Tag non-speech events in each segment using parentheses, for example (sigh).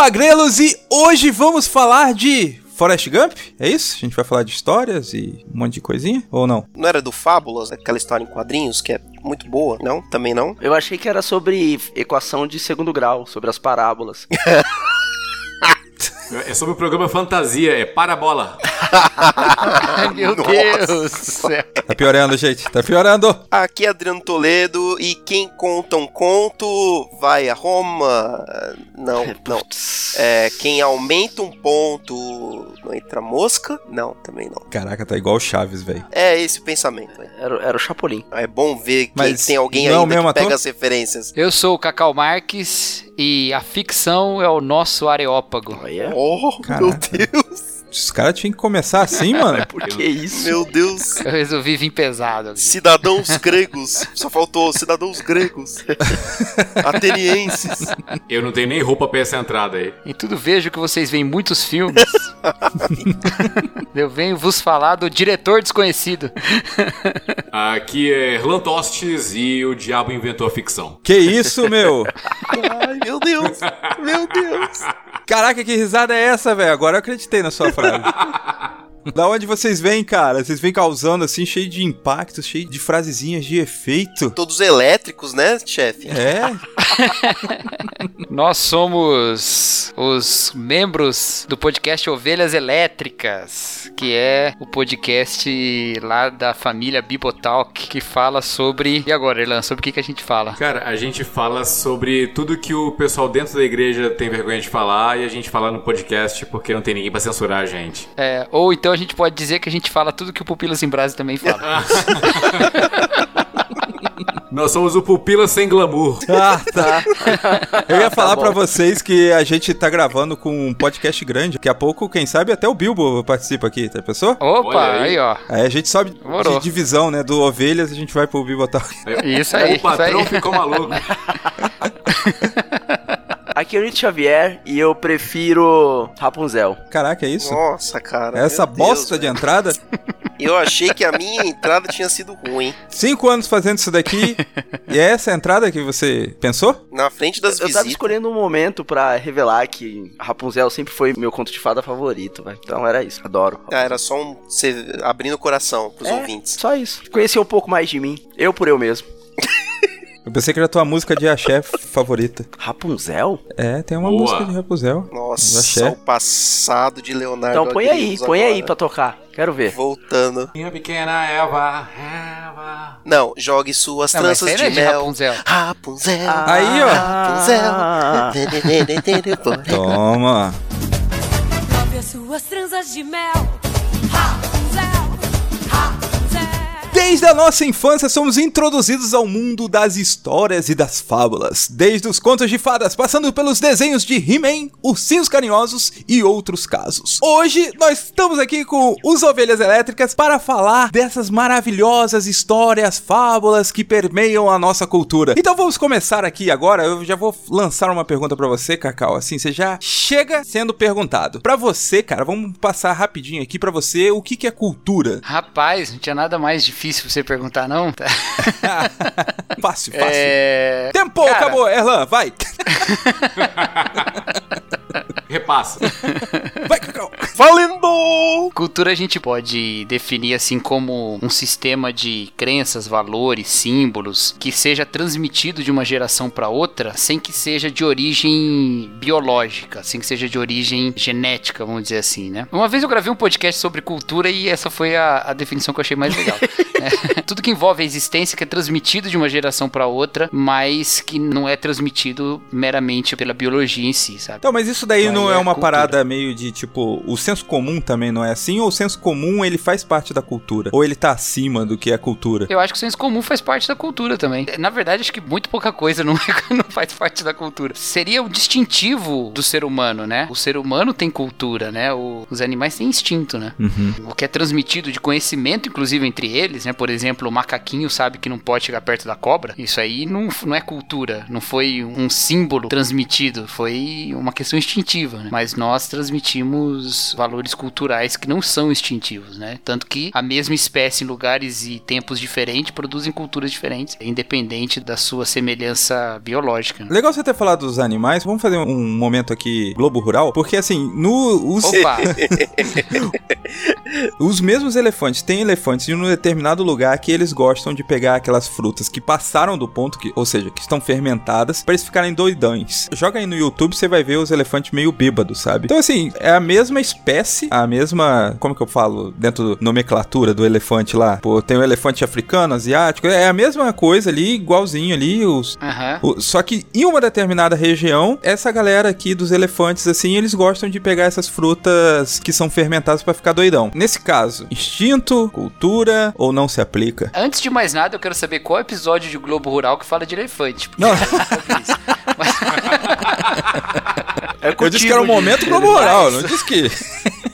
Léo Agrelos e hoje vamos falar de Forrest Gump? É isso? A gente vai falar de histórias e um monte de coisinha? Ou não? Não era do Fábulas, aquela história em quadrinhos que é muito boa? Não? Também não? Eu achei que era sobre equação de segundo grau, sobre as parábolas. (laughs) É sobre o programa Fantasia, é Parabola. (laughs) Meu Nossa. Deus do céu. Tá piorando, gente. Tá piorando. Aqui é Adriano Toledo e quem conta um conto vai a Roma. Não, não. É, quem aumenta um ponto não entra mosca? Não, também não. Caraca, tá igual o Chaves, velho. É esse o pensamento. Era, era o Chapolin. É bom ver que Mas tem alguém é ainda mesmo que pega ator? as referências. Eu sou o Cacau Marques e a ficção é o nosso areópago. Olha. Oh, Caraca. meu Deus. Os caras tinham que começar assim, mano. (laughs) Por que isso? Meu Deus. Eu resolvi vir pesado. Cidadãos gregos. Só faltou cidadãos gregos. (laughs) Atenienses. Eu não tenho nem roupa pra essa entrada aí. Em tudo vejo que vocês veem muitos filmes. (laughs) Eu venho vos falar do diretor desconhecido. Aqui é Erlan Tostes e o diabo inventou a ficção. Que isso, meu? Ai, meu Deus. Meu Deus. Caraca, que risada é essa, velho? Agora eu acreditei na sua frase. frase. (laughs) Da onde vocês vêm, cara? Vocês vêm causando assim, cheio de impacto, cheio de frasezinhas de efeito. Todos elétricos, né, chefe? É, (laughs) Nós somos os membros do podcast Ovelhas Elétricas, que é o podcast lá da família Bibotalk, que fala sobre. E agora, Erlan, sobre o que, que a gente fala? Cara, a gente fala sobre tudo que o pessoal dentro da igreja tem vergonha de falar e a gente fala no podcast porque não tem ninguém pra censurar a gente. É, ou então a gente pode dizer que a gente fala tudo que o Pupilas em Brasa também fala. (laughs) Nós somos o Pupila Sem Glamour. Ah, tá. Eu ia falar bom. pra vocês que a gente tá gravando com um podcast grande. Daqui a pouco, quem sabe, até o Bilbo participa aqui, tá pensou? Opa, aí. aí, ó. Aí a gente sobe Demorou. de divisão, né? Do Ovelhas, a gente vai pro Bibotalk. Isso aí, O patrão isso aí. ficou maluco. (laughs) Aqui é o Nito Xavier e eu prefiro Rapunzel. Caraca, é isso? Nossa, cara. Essa meu Deus, bosta de entrada. (laughs) Eu achei que a minha entrada tinha sido ruim. Cinco anos fazendo isso daqui. (laughs) e é essa a entrada que você pensou? Na frente das Eu tava visitas. escolhendo um momento pra revelar que Rapunzel sempre foi meu conto de fada favorito, velho. Então era isso, adoro. Ah, era só um. Você abrindo o coração pros É, ouvintes. Só isso. Conhecer um pouco mais de mim. Eu por eu mesmo. Eu pensei que era a tua música de axé favorita. Rapunzel? É, tem uma Boa. música de Rapunzel. Nossa, Axé. o passado de Leonardo. Então põe aí, Agrios põe aí agora. pra tocar. Quero ver. Voltando. Minha pequena Eva, Eva. Não, jogue suas Não, tranças de é de mel. Rapunzel. Rapunzel. Aí, ó. Ah. Rapunzel. Toma. Lave as suas tranças de mel. Desde a nossa infância somos introduzidos ao mundo das histórias e das fábulas, desde os contos de fadas, passando pelos desenhos de He-Man, Ursinhos Carinhosos e outros casos. Hoje nós estamos aqui com os Ovelhas Elétricas para falar dessas maravilhosas histórias, fábulas que permeiam a nossa cultura. Então vamos começar aqui agora, eu já vou lançar uma pergunta para você, Cacau, assim, você já chega sendo perguntado. Para você, cara, vamos passar rapidinho aqui para você o que que é cultura. Rapaz, não tinha nada mais difícil pra você perguntar, não? Tá. (laughs) fácil, fácil. É... Tempo, Cara. acabou, Erlan, vai. (laughs) Repassa. Vai, Cacau. Valendo! Cultura a gente pode definir assim como um sistema de crenças, valores, símbolos que seja transmitido de uma geração para outra sem que seja de origem biológica, sem que seja de origem genética, vamos dizer assim, né? Uma vez eu gravei um podcast sobre cultura e essa foi a, a definição que eu achei mais legal. (laughs) É, (laughs) tudo que envolve a existência que é transmitido de uma geração para outra, mas que não é transmitido meramente pela biologia em si, sabe? Então, mas isso daí Então, não é é uma cultura. parada meio de tipo, o senso comum também não é assim? Ou o senso comum ele faz parte da cultura? Ou ele tá acima do que é cultura? Eu acho que o senso comum faz parte da cultura também. Na verdade, acho que muito pouca coisa não, (laughs) não faz parte da cultura. Seria o distintivo do ser humano, né? O ser humano tem cultura, né? O- os animais têm instinto, né? Uhum. O que é transmitido de conhecimento, inclusive entre eles, né? Por exemplo, o macaquinho sabe que não pode chegar perto da cobra. Isso aí não, não é cultura, não foi um símbolo transmitido, foi uma questão instintiva, né? Mas nós transmitimos valores culturais que não são instintivos, né? Tanto que a mesma espécie em lugares e tempos diferentes produzem culturas diferentes, independente da sua semelhança biológica. né? Legal você ter falado dos animais. Vamos fazer um momento aqui Globo Rural, porque assim, no os, Opa! (laughs) os mesmos elefantes têm elefantes em um determinado lugar que eles gostam de pegar aquelas frutas que passaram do ponto, que, ou seja, que estão fermentadas, pra eles ficarem doidões. Joga aí no YouTube, você vai ver os elefantes meio bêbados, sabe? Então assim, é a mesma espécie, a mesma, como que eu falo, dentro da nomenclatura do elefante lá. Pô, tem o elefante africano, asiático, é a mesma coisa ali, igualzinho ali, os Aham. o- Só que em uma determinada região, essa galera aqui dos elefantes, assim, eles gostam de pegar essas frutas que são fermentadas pra ficar doidão. Nesse caso, instinto, cultura ou não se aplica? Antes de mais nada, eu quero saber qual episódio de Globo Rural que fala de elefante. Não. (laughs) É Eu disse que era um momento Globo Rural, não disse que.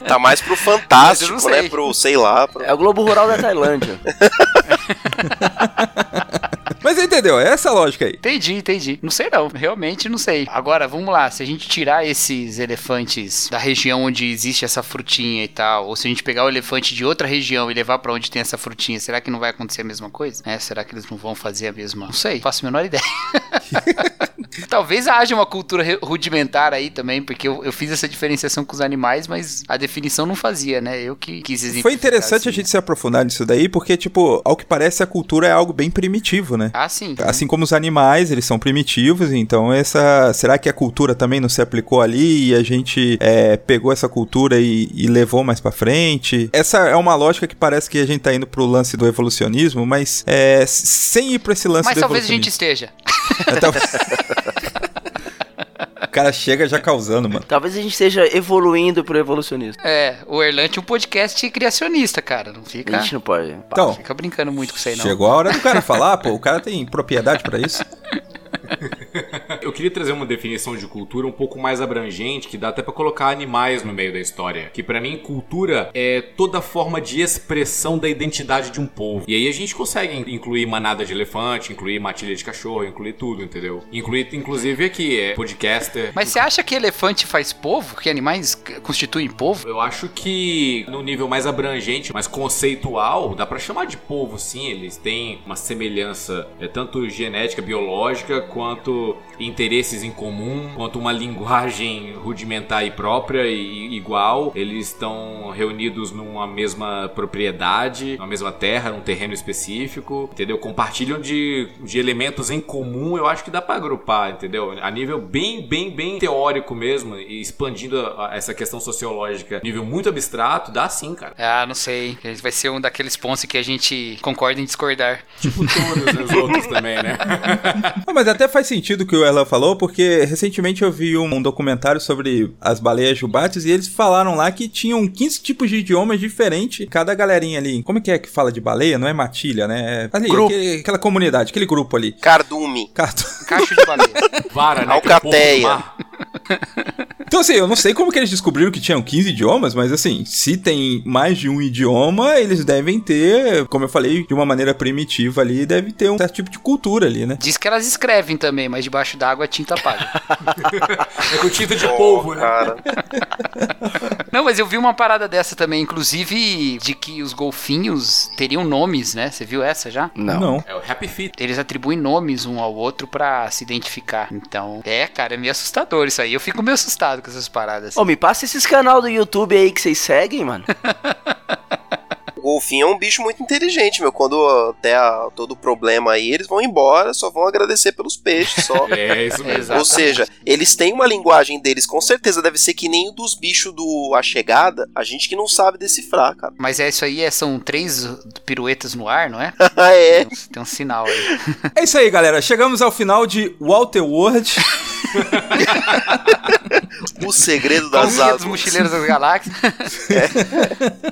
Tá mais pro fantástico, não sei. né? Pro, sei lá. Pro... É o Globo Rural da Tailândia. (laughs) Mas entendeu? É essa lógica aí. Entendi, entendi. Não sei não, realmente não sei. Agora, vamos lá, se a gente tirar esses elefantes da região onde existe essa frutinha e tal, ou se a gente pegar o elefante de outra região e levar pra onde tem essa frutinha, será que não vai acontecer a mesma coisa? É, será que eles não vão fazer a mesma? Não sei, faço a menor ideia. (laughs) (laughs) Talvez haja uma cultura rudimentar aí também, porque eu, eu fiz essa diferenciação com os animais, mas a definição não fazia, né? Eu que quis Foi interessante a assim. gente se aprofundar nisso daí, porque, tipo, ao que parece, a cultura é algo bem primitivo, né? Ah, sim. Assim como os animais, eles são primitivos, então essa. Será que a cultura também não se aplicou ali e a gente é, pegou essa cultura e, e levou mais pra frente? Essa é uma lógica que parece que a gente tá indo pro lance do evolucionismo, mas é, sem ir pra esse lance Mas do talvez a gente esteja. (laughs) Tal- (laughs) o cara chega já causando, mano. Talvez a gente esteja evoluindo pro evolucionismo. É, o Erlante é um podcast criacionista, cara. Não fica, A gente não pode. Então, fica brincando muito com isso aí, não. chegou a hora do cara falar, pô, o cara tem propriedade pra isso. (laughs) Eu queria trazer uma definição de cultura um pouco mais abrangente, que dá até pra colocar animais no meio da história. Que pra mim, cultura é toda forma de expressão da identidade de um povo. E aí a gente consegue incluir manada de elefante, incluir matilha de cachorro, incluir tudo, entendeu? Incluir, inclusive, aqui, é podcaster. Mas você acha que elefante faz povo? Que animais constituem povo? Eu acho que no nível mais abrangente, mais conceitual, dá pra chamar de povo, sim. Eles têm uma semelhança, é tanto genética, biológica, quanto interesses em comum, quanto uma linguagem rudimentar e própria e igual. Eles estão reunidos numa mesma propriedade, numa mesma terra, num terreno específico, entendeu? Compartilham de, de elementos em comum. Eu acho que dá pra agrupar, entendeu? A nível bem, bem, bem teórico mesmo, e expandindo a- a- essa questão sociológica, nível muito abstrato, dá sim, cara. Ah, não sei. Vai ser um daqueles pontos que a gente concorda em discordar. Tipo todos os outros também, né? (laughs) Não, mas até faz sentido que o Erlan falou, porque recentemente eu vi um, um documentário sobre as baleias jubates e eles falaram lá que tinham 15 tipos de idiomas diferentes, cada galerinha ali. Como é que é que fala de baleia? Não é matilha, né? É Ali, Grupo. aquele- aquela comunidade, aquele grupo ali. Cardume. Cato. Cacho de baleia. Vara, né? que é Alcateia. (laughs) Então, assim, eu não sei como que eles descobriram que tinham 15 idiomas, mas assim, se tem mais de um idioma, eles devem ter, como eu falei, de uma maneira primitiva ali, deve ter um certo tipo de cultura ali, né? Diz que elas escrevem também, mas debaixo d'água a tinta apaga. (laughs) É com tinta de polvo, né? Cara, (laughs) Não, mas eu vi uma parada dessa também, inclusive de que os golfinhos teriam nomes, né? Você viu essa já? Não. É o Happy Feet. Eles atribuem nomes um ao outro pra se identificar. Então, é, cara, é meio assustador isso aí. Eu fico meio assustado com essas paradas. Ô, me passa esses canal do YouTube aí que vocês seguem, mano. (laughs) o golfinho é um bicho muito inteligente, meu. Quando der todo o problema aí, eles vão embora, só vão agradecer pelos peixes só. (laughs) É, isso mesmo. Ou seja, eles têm uma linguagem deles, com certeza deve ser que nem o dos bichos do A Chegada, a gente que não sabe decifrar, cara. (laughs) Mas é isso aí, é, são três piruetas no ar, não é? (laughs) é. Tem um- Tem um sinal aí. É isso aí, galera. Chegamos ao final de Walter World. O segredo das águas. Mochileiros das Galáxias.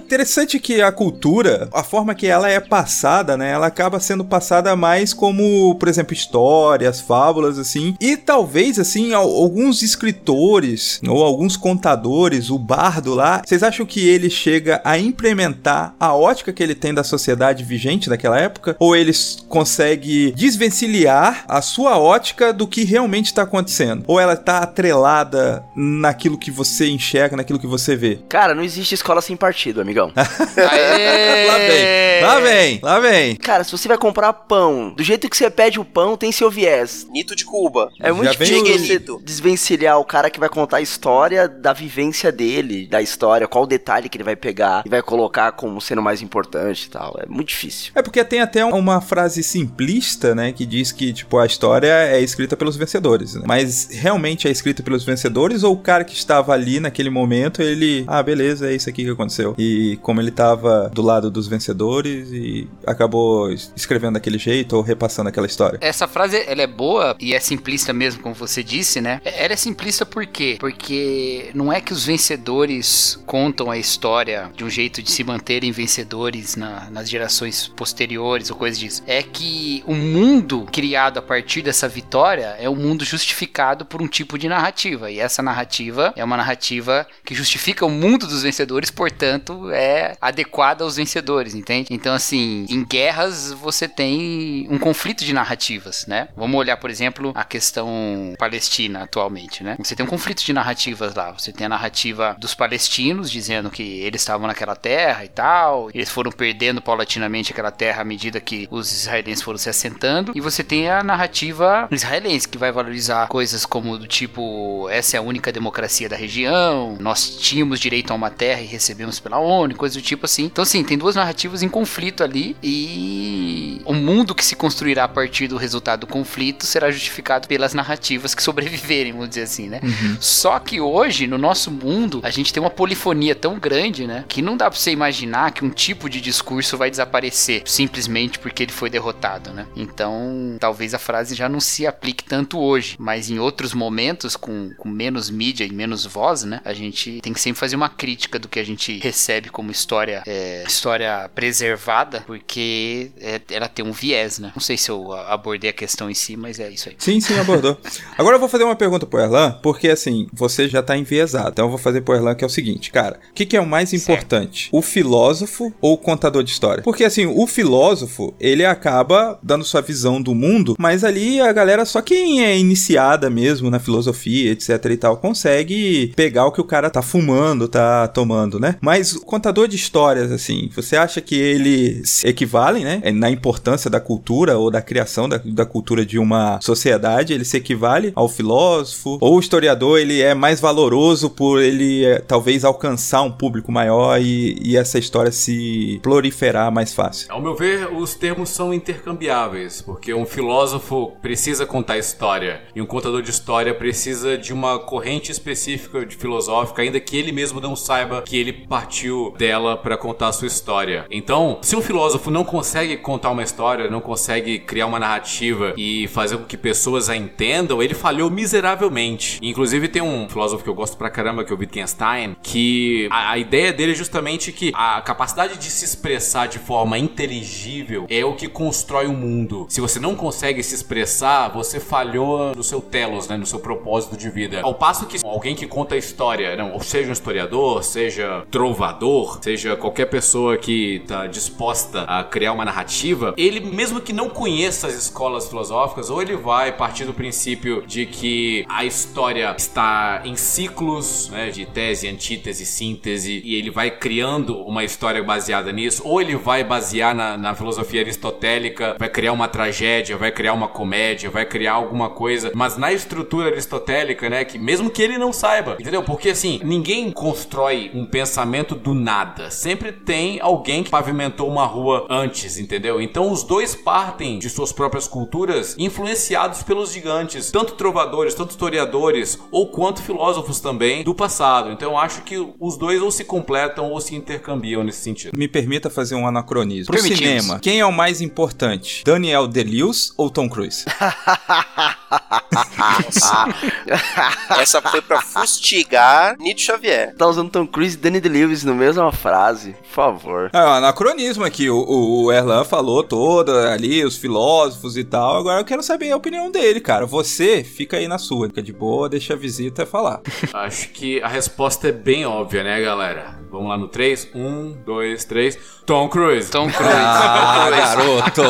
Interessante que a cultura, a forma que ela é passada, né? Ela acaba sendo passada mais como, por exemplo, histórias, fábulas, assim. E talvez, assim, al- alguns escritores ou alguns contadores, o bardo lá, vocês acham que ele chega a implementar a ótica que ele tem da sociedade vigente naquela época? Ou eles conseguem desvencilhar a sua ótica do que realmente está acontecendo? Ou ela tá atrelada naquilo que você enxerga, naquilo que você vê? Cara, não existe escola sem partido, amigão. (laughs) Aê! (laughs) Lá vem, lá vem, lá vem. Cara, se você vai comprar pão, do jeito que você pede o pão, tem seu viés. Nito de Cuba. É muito Já vem difícil o- desvencilhar o cara que vai contar a história da vivência dele, da história, qual detalhe que ele vai pegar e vai colocar como sendo mais importante e tal. É muito difícil. É porque tem até uma frase simplista, né, que diz que, tipo, a história é escrita pelos vencedores, né? Mas realmente é escrita pelos vencedores ou o cara que estava ali naquele momento, ele, ah, beleza, é isso aqui que aconteceu. E como ele estava do lado dos vencedores e acabou es- escrevendo daquele jeito ou repassando aquela história. Essa frase, ela é boa e é simplista mesmo, como você disse, né? Ela é simplista por quê? Porque não é que os vencedores contam a história de um jeito de se manterem vencedores na- nas gerações posteriores ou coisa disso. É que o mundo criado a partir dessa vitória é um mundo justificado por um tipo de narrativa. E essa narrativa é uma narrativa que justifica o mundo dos vencedores, portanto, é adequada aos vencedores, entende? Então, assim, em guerras você tem um conflito de narrativas, né? Vamos olhar, por exemplo, a questão palestina atualmente, né? Você tem um conflito de narrativas lá. Você tem a narrativa dos palestinos dizendo que eles estavam naquela terra e tal, eles foram perdendo paulatinamente aquela terra à medida que os israelenses foram se assentando, e você tem a narrativa israelense que vai valorizar coisas como do tipo essa é a única democracia da região, nós tínhamos direito a uma terra e recebemos pela ONU, coisas do tipo assim. Então, assim, tem duas narrativas em conflito ali e o mundo que se construirá a partir do resultado do conflito será justificado pelas narrativas que sobreviverem, vamos dizer assim, né? Só que hoje, no nosso mundo, a gente tem uma polifonia tão grande, né? Que não dá pra você imaginar que um tipo de discurso vai desaparecer simplesmente porque ele foi derrotado, né? Então, talvez a frase já não se aplique tanto hoje, mas em outros momentos, com, com menos mídia e menos voz, né? A gente tem que sempre fazer uma crítica do que a gente recebe como história, é, história preservada, porque é, ela tem um viés, né? Não sei se eu abordei a questão em si, mas é isso aí. Sim, sim, abordou. (laughs) Agora eu vou fazer uma pergunta pro Erlan, porque assim, você já tá enviesado. Então eu vou fazer pro Erlan que é o seguinte, cara. O que, que é o mais importante? O filósofo ou o contador de história? Porque assim, o filósofo, ele acaba dando sua visão do mundo, mas ali a galera, só quem é iniciada mesmo na filosofia, etc e tal, consegue pegar o que o cara tá fumando, tá tomando, né? Mas o contador de histórias, assim, você acha que eles equivalem, né? Na importância da cultura ou da criação da, da cultura de uma sociedade, ele se equivale ao filósofo? Ou o historiador, ele é mais valoroso por ele é, talvez alcançar um público maior e, e essa história se proliferar mais fácil? Ao meu ver, os termos são intercambiáveis, porque um filósofo precisa contar história e um contador de história precisa de uma corrente específica de filosófica, ainda que ele mesmo não saiba que ele partiu dela para contar a sua história. Então, se um filósofo não consegue contar uma história, não consegue criar uma narrativa e fazer com que pessoas a entendam, ele falhou miseravelmente. Inclusive tem um filósofo que eu gosto pra caramba, que é o Wittgenstein, que a, a ideia dele é justamente que a capacidade de se expressar de forma inteligível é o que constrói o mundo. Se você não consegue se expressar, você falhou no seu telos, né, no seu propósito de vida. Ao passo que alguém que conta a história, não, seja um historiador, seja trovador, seja qualquer pessoa que está disposta a criar uma narrativa, ele mesmo que não conheça as escolas filosóficas, ou ele vai partir do princípio de que a história está em ciclos, né, de tese, antítese, síntese, e ele vai criando uma história baseada nisso, ou ele vai basear na, na filosofia aristotélica, vai criar uma tragédia, vai criar uma comédia, vai criar alguma coisa, mas na estrutura aristotélica, né, que mesmo que ele não saiba, entendeu? Porque assim, ninguém constrói um pensamento do nada. Sempre tem tem alguém que pavimentou uma rua antes, entendeu? Então os dois partem de suas próprias culturas influenciados pelos gigantes, tanto trovadores, tanto historiadores, ou quanto filósofos também do passado. Então eu acho que os dois ou se completam ou se intercambiam nesse sentido. Me permita fazer um anacronismo. Pro cinema, quem é o mais importante? Daniel Day-Lewis ou Tom Cruise? (laughs) (laughs) Essa foi pra fustigar Nietzsche Xavier. Tá usando Tom Cruise e Danny DeLewis na mesma frase, por favor. É um anacronismo aqui. O, o, Erlan falou toda ali, os filósofos e tal. Agora eu quero saber a opinião dele, cara. Você fica aí na sua, fica de boa, deixa a visita falar. (laughs) Acho que a resposta é bem óbvia, né, galera? Vamos lá no 3. 1, 2, 3. Tom Cruise. Tom Cruise. Ah, (laughs) garoto!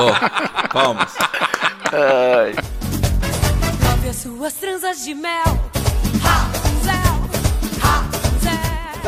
Vamos. Ai, As suas tranças de mel.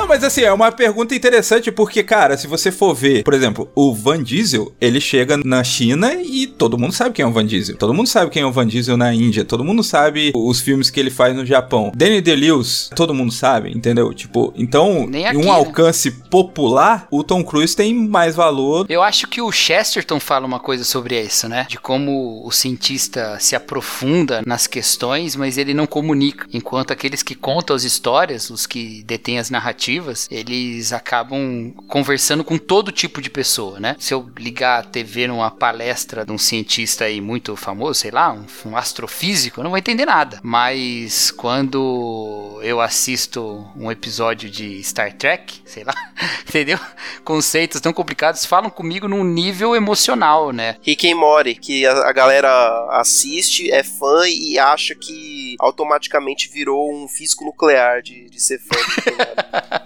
Não, mas assim, é uma pergunta interessante porque, cara, se você for ver, por exemplo, o Van Diesel, ele chega na China e todo mundo sabe quem é o Van Diesel. Todo mundo sabe quem é o Van Diesel na Índia. Todo mundo sabe os filmes que ele faz no Japão. Danny DeLewis, todo mundo sabe, entendeu? Tipo, então, Nem em aqui, um né? alcance popular, o Tom Cruise tem mais valor. Eu acho que o Chesterton fala uma coisa sobre isso, né? De como o cientista se aprofunda nas questões, mas ele não comunica. Enquanto aqueles que contam as histórias, os que detêm as narrativas, eles acabam conversando com todo tipo de pessoa, né? Se eu ligar a TV numa palestra de um cientista aí muito famoso, sei lá, um, um astrofísico, eu não vou entender nada. Mas quando eu assisto um episódio de Star Trek, sei lá, (laughs) entendeu? Conceitos tão complicados falam comigo num nível emocional, né? Rick and Morty, que a, a galera assiste, é fã e acha que automaticamente virou um físico nuclear de, de ser fã (laughs)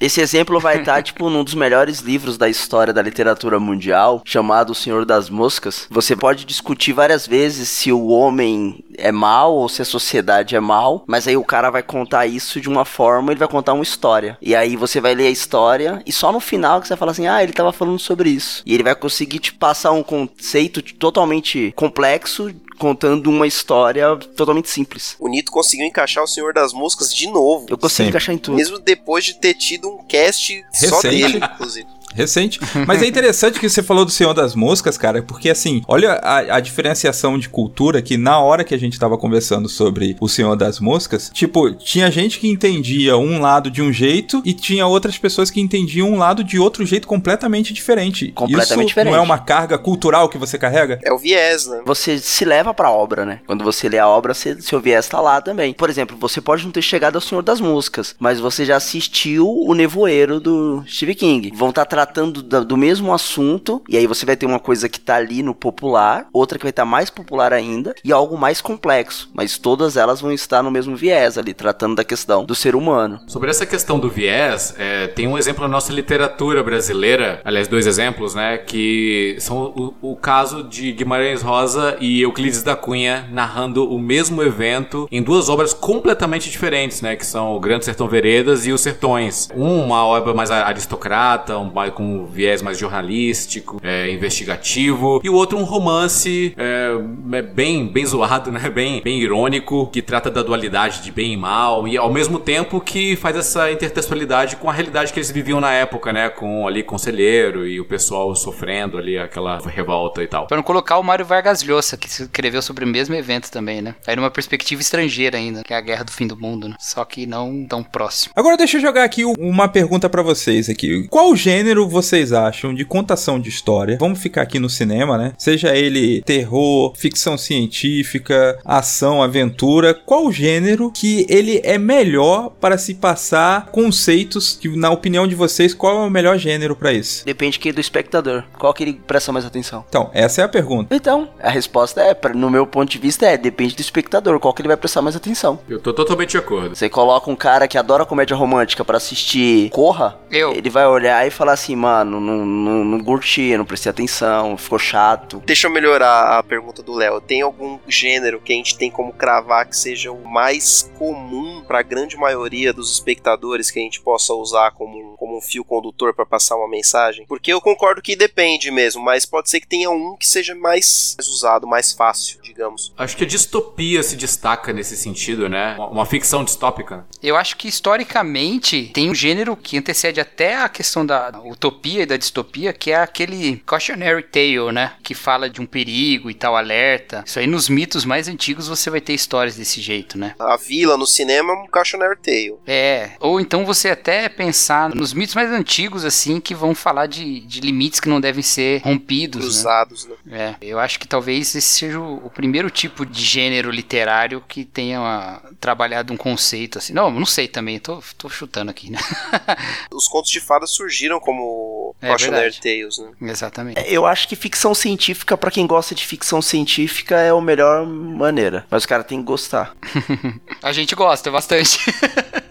Esse exemplo vai estar, tipo, num dos melhores livros da história da literatura mundial, chamado O Senhor das Moscas. Você pode discutir várias vezes se o homem é mal ou se a sociedade é mal, mas aí o cara vai contar isso de uma forma, ele vai contar uma história. E aí você vai ler a história e só no final que você vai falar assim: "Ah, ele tava falando sobre isso". E ele vai conseguir te passar um conceito totalmente complexo contando uma história totalmente simples. O Nito conseguiu encaixar o Senhor das Moscas de novo. Eu consigo Sempre. encaixar em tudo. Mesmo depois de ter tido um cast só Recente. dele, inclusive. Recente. Mas é interessante que você falou do Senhor das Moscas, cara, porque assim, olha a, a diferenciação de cultura que na hora que a gente tava conversando sobre o Senhor das Moscas, tipo, tinha gente que entendia um lado de um jeito e tinha outras pessoas que entendiam um lado de outro jeito completamente diferente. Completamente Isso diferente. não é uma carga cultural que você carrega? É o viés, né? você se leva pra obra, né? Quando você lê a obra, você, seu viés tá lá também. Por exemplo, você pode não ter chegado ao Senhor das Moscas, mas você já assistiu o Nevoeiro do Steve King. Vão estar tratando do mesmo assunto, e aí você vai ter uma coisa que tá ali no popular, outra que vai estar mais popular ainda, e algo mais complexo. Mas todas elas vão estar no mesmo viés ali, tratando da questão do ser humano. Sobre essa questão do viés, é, tem um exemplo na nossa literatura brasileira, aliás, dois exemplos, né? Que são o, o caso de Guimarães Rosa e Euclides da Cunha narrando o mesmo evento em duas obras completamente diferentes, né? Que são o Grande Sertão Veredas e Os Sertões. Um, uma obra mais aristocrata, mais- com um viés mais jornalístico, é, investigativo, e o outro um romance é, é bem, bem zoado, né? (laughs) Bem, bem irônico, que trata da dualidade de bem e mal, e ao mesmo tempo que faz essa intertextualidade com a realidade que eles viviam na época, né? Com ali conselheiro e o pessoal sofrendo ali aquela revolta e tal. Pra não colocar o Mário Vargas Llosa, que escreveu sobre o mesmo evento também, né? Aí numa perspectiva estrangeira ainda, que é a Guerra do Fim do Mundo, né? Só que não tão próximo. Agora deixa eu jogar aqui uma pergunta pra vocês aqui. Qual gênero vocês acham de contação de história? Vamos ficar aqui no cinema, né? Seja ele terror, ficção científica, ação, aventura, qual gênero que ele é melhor para se passar conceitos que na opinião de vocês, qual é o melhor gênero pra isso? Depende que do espectador. Qual que ele presta mais atenção? Então, essa é a pergunta. Então, a resposta é, pra- no meu ponto de vista, é depende do espectador, qual que ele vai prestar mais atenção. Eu tô totalmente de acordo. Você coloca um cara que adora comédia romântica pra assistir Corra, Eu. ele vai olhar e falar assim, mano, não, não, não curti, não prestei atenção, ficou chato. Deixa eu melhorar a pergunta do Léo. Tem algum gênero que a gente tem como cravar que seja o mais comum pra grande maioria dos espectadores que a gente possa usar como, como um fio condutor pra passar uma mensagem? Porque eu concordo que depende mesmo, mas pode ser que tenha um que seja mais usado, mais fácil, digamos. Acho que a distopia se destaca nesse sentido, né? Uma, uma ficção distópica. Eu acho que historicamente tem um gênero que antecede até a questão da utopia e da distopia, que é aquele cautionary tale, né? Que fala de um perigo e tal, alerta. Isso aí nos mitos mais antigos você vai ter histórias desse jeito, né? A vila no cinema é um cautionary tale. É, ou então você até pensar nos mitos mais antigos, assim, que vão falar de, de limites que não devem ser rompidos, né? Cruzados, né? É, eu acho que talvez esse seja o, o primeiro tipo de gênero literário que tenha ah, trabalhado um conceito assim. Não, não sei também, tô, tô chutando aqui, né? (laughs) Os contos de fadas surgiram como É cautionary tales, né? Exatamente. É, Eu acho que ficção científica, pra quem gosta de ficção científica, é a melhor maneira. Mas o cara tem que gostar. (laughs) A gente gosta bastante. (laughs)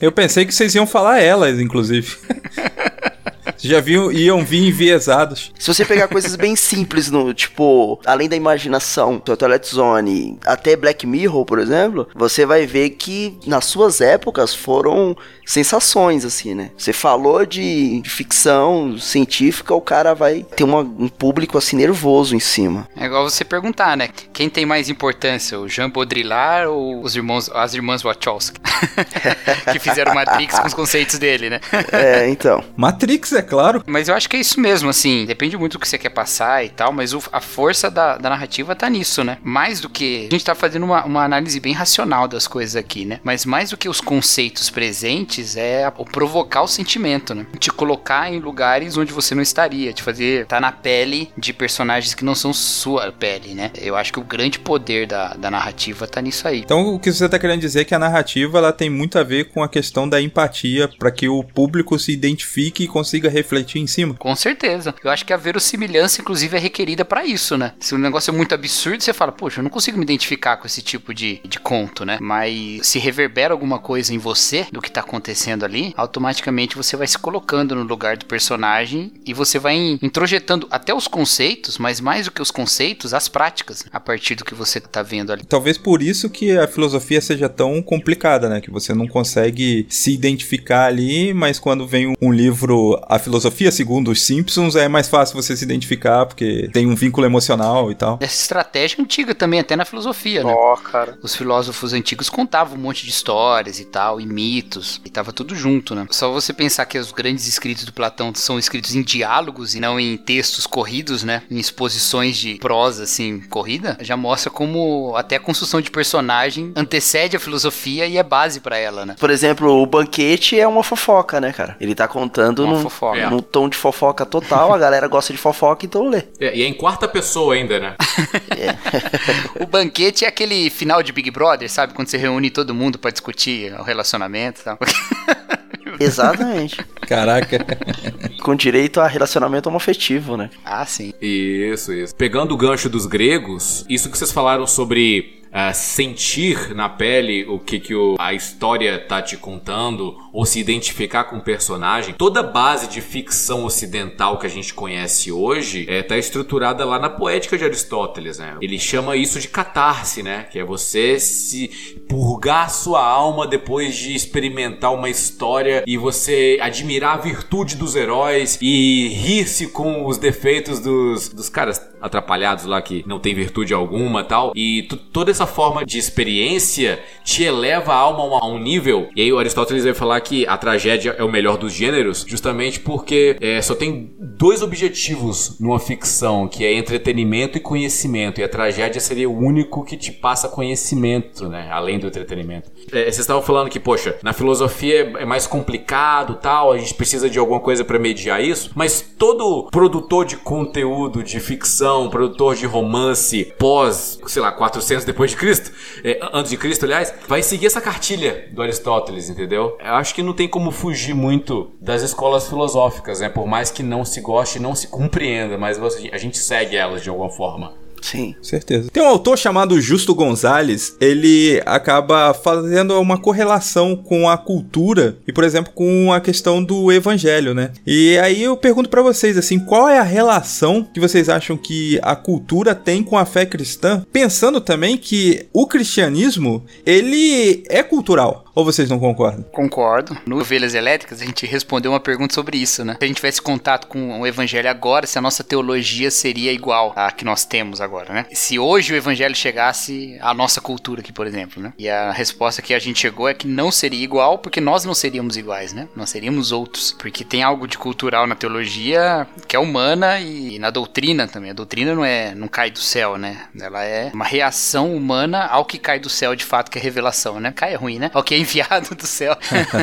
Eu pensei que vocês iam falar elas, inclusive. Vocês (laughs) já viam, iam vir enviesados. Se você pegar coisas bem simples, no tipo, além da imaginação, Twilight Zone, até Black Mirror, por exemplo, você vai ver que nas suas épocas foram sensações, assim, né? Você falou de, de ficção científica, o cara vai ter uma- um público assim nervoso em cima. É igual você perguntar, né? Quem tem mais importância, o Jean Baudrillard ou os irmãos, as irmãs Wachowski? (laughs) que fizeram Matrix com os conceitos dele, né? É, então. Matrix, é claro. Mas eu acho que é isso mesmo, assim. Depende muito do que você quer passar e tal, mas o- a força da, da narrativa tá nisso, né? Mais do que. A gente tá fazendo uma, uma análise bem racional das coisas aqui, né? Mas mais do que os conceitos presentes, é a- o provocar o sentimento, né? Te colocar em lugares onde você não estaria, te fazer estar na pele de personagens que não são sua pele, né? Eu acho que o grande poder da, da narrativa tá nisso aí. Então, o que você tá querendo dizer é que a narrativa ela tem muito a ver com a questão da empatia para que o público se identifique e consiga refletir em cima. Com certeza. Eu acho que a verossimilhança, inclusive, é requerida pra isso, né? Se o negócio é muito absurdo, você fala, poxa, eu não consigo me identificar com esse tipo de, de conto, né? Mas se reverbera alguma coisa em você do que tá acontecendo ali, automaticamente você vai se colocando no lugar do personagem e você vai in- introjetando até os conceitos, mas mais do que os conceitos, as práticas, a partir do que você tá vendo ali. Talvez por isso que a filosofia seja tão complicada, né? Que você não consegue se identificar ali, mas quando vem um- livro, a filosofia segundo os Simpsons, é mais fácil você se identificar, porque tem um vínculo emocional e tal. Essa estratégia antiga também, até na filosofia, né? Ó, cara. Os filósofos antigos contavam um monte de histórias e tal, e mitos, e tava tudo junto, né? Só você pensar que os grandes escritos do Platão são escritos em diálogos e não em textos corridos, né? Em exposições de prosa, assim, corrida, já mostra como até a construção de personagem antecede a filosofia e é base pra ela, né? Por exemplo, o banquete é uma fofoca, né, cara? Ele tá contando Uma num, fofoca. É. num tom de fofoca total, a galera gosta de fofoca, então lê. É, e é em quarta pessoa ainda, né? (laughs) O banquete é aquele final de Big Brother, sabe? Quando você reúne todo mundo pra discutir o relacionamento e tal. (laughs) Exatamente. Caraca. Com direito a relacionamento homoafetivo, né? ah, sim. Isso, isso. Pegando o gancho dos gregos, isso que vocês falaram sobre ah, sentir na pele o que, que o- a história tá te contando, ou se identificar com o personagem, toda base de ficção ocidental que a gente conhece hoje é, tá estruturada lá na poética de Aristóteles, né? Ele chama isso de catarse, né? Que é você se purgar sua alma depois de experimentar uma história e você admirar a virtude dos heróis e rir-se com os defeitos dos, dos caras atrapalhados lá que não tem virtude alguma tal. E toda essa forma de experiência te eleva a alma a um nível. E aí o Aristóteles vai falar que a tragédia é o melhor dos gêneros, justamente porque é, só tem dois objetivos numa ficção, que é entretenimento e conhecimento. E a tragédia seria o único que te passa conhecimento, né? Além do entretenimento. É, vocês estavam falando que, poxa, na filosofia é mais complicado tal, a gente precisa de alguma coisa para mediar isso, mas todo produtor de conteúdo de ficção, produtor de romance pós, sei lá, 400 depois de Cristo, é, antes de Cristo, aliás, vai seguir essa cartilha do Aristóteles, entendeu? Eu acho que não tem como fugir muito das escolas filosóficas, né? Por mais que não se goste, não se compreenda, mas a gente segue elas de alguma forma. Sim. Certeza. Tem um autor chamado Justo Gonzalez, ele acaba fazendo uma correlação com a cultura e, por exemplo, com a questão do evangelho, né? E aí eu pergunto pra vocês assim, qual é a relação que vocês acham que a cultura tem com a fé cristã? Pensando também que o cristianismo, ele é cultural. Ou vocês não concordam? Concordo. No Ovelhas Elétricas, a gente respondeu uma pergunta sobre isso, né? Se a gente tivesse contato com o evangelho agora, se a nossa teologia seria igual à que nós temos agora, né? Se hoje o evangelho chegasse à nossa cultura aqui, por exemplo, né? E a resposta que a gente chegou é que não seria igual, porque nós não seríamos iguais, né? Nós seríamos outros. Porque tem algo de cultural na teologia que é humana e na doutrina também. A doutrina não é não cai do céu, né? Ela é uma reação humana ao que cai do céu de fato, que é revelação, né? Cai é ruim, né? É enviado do céu,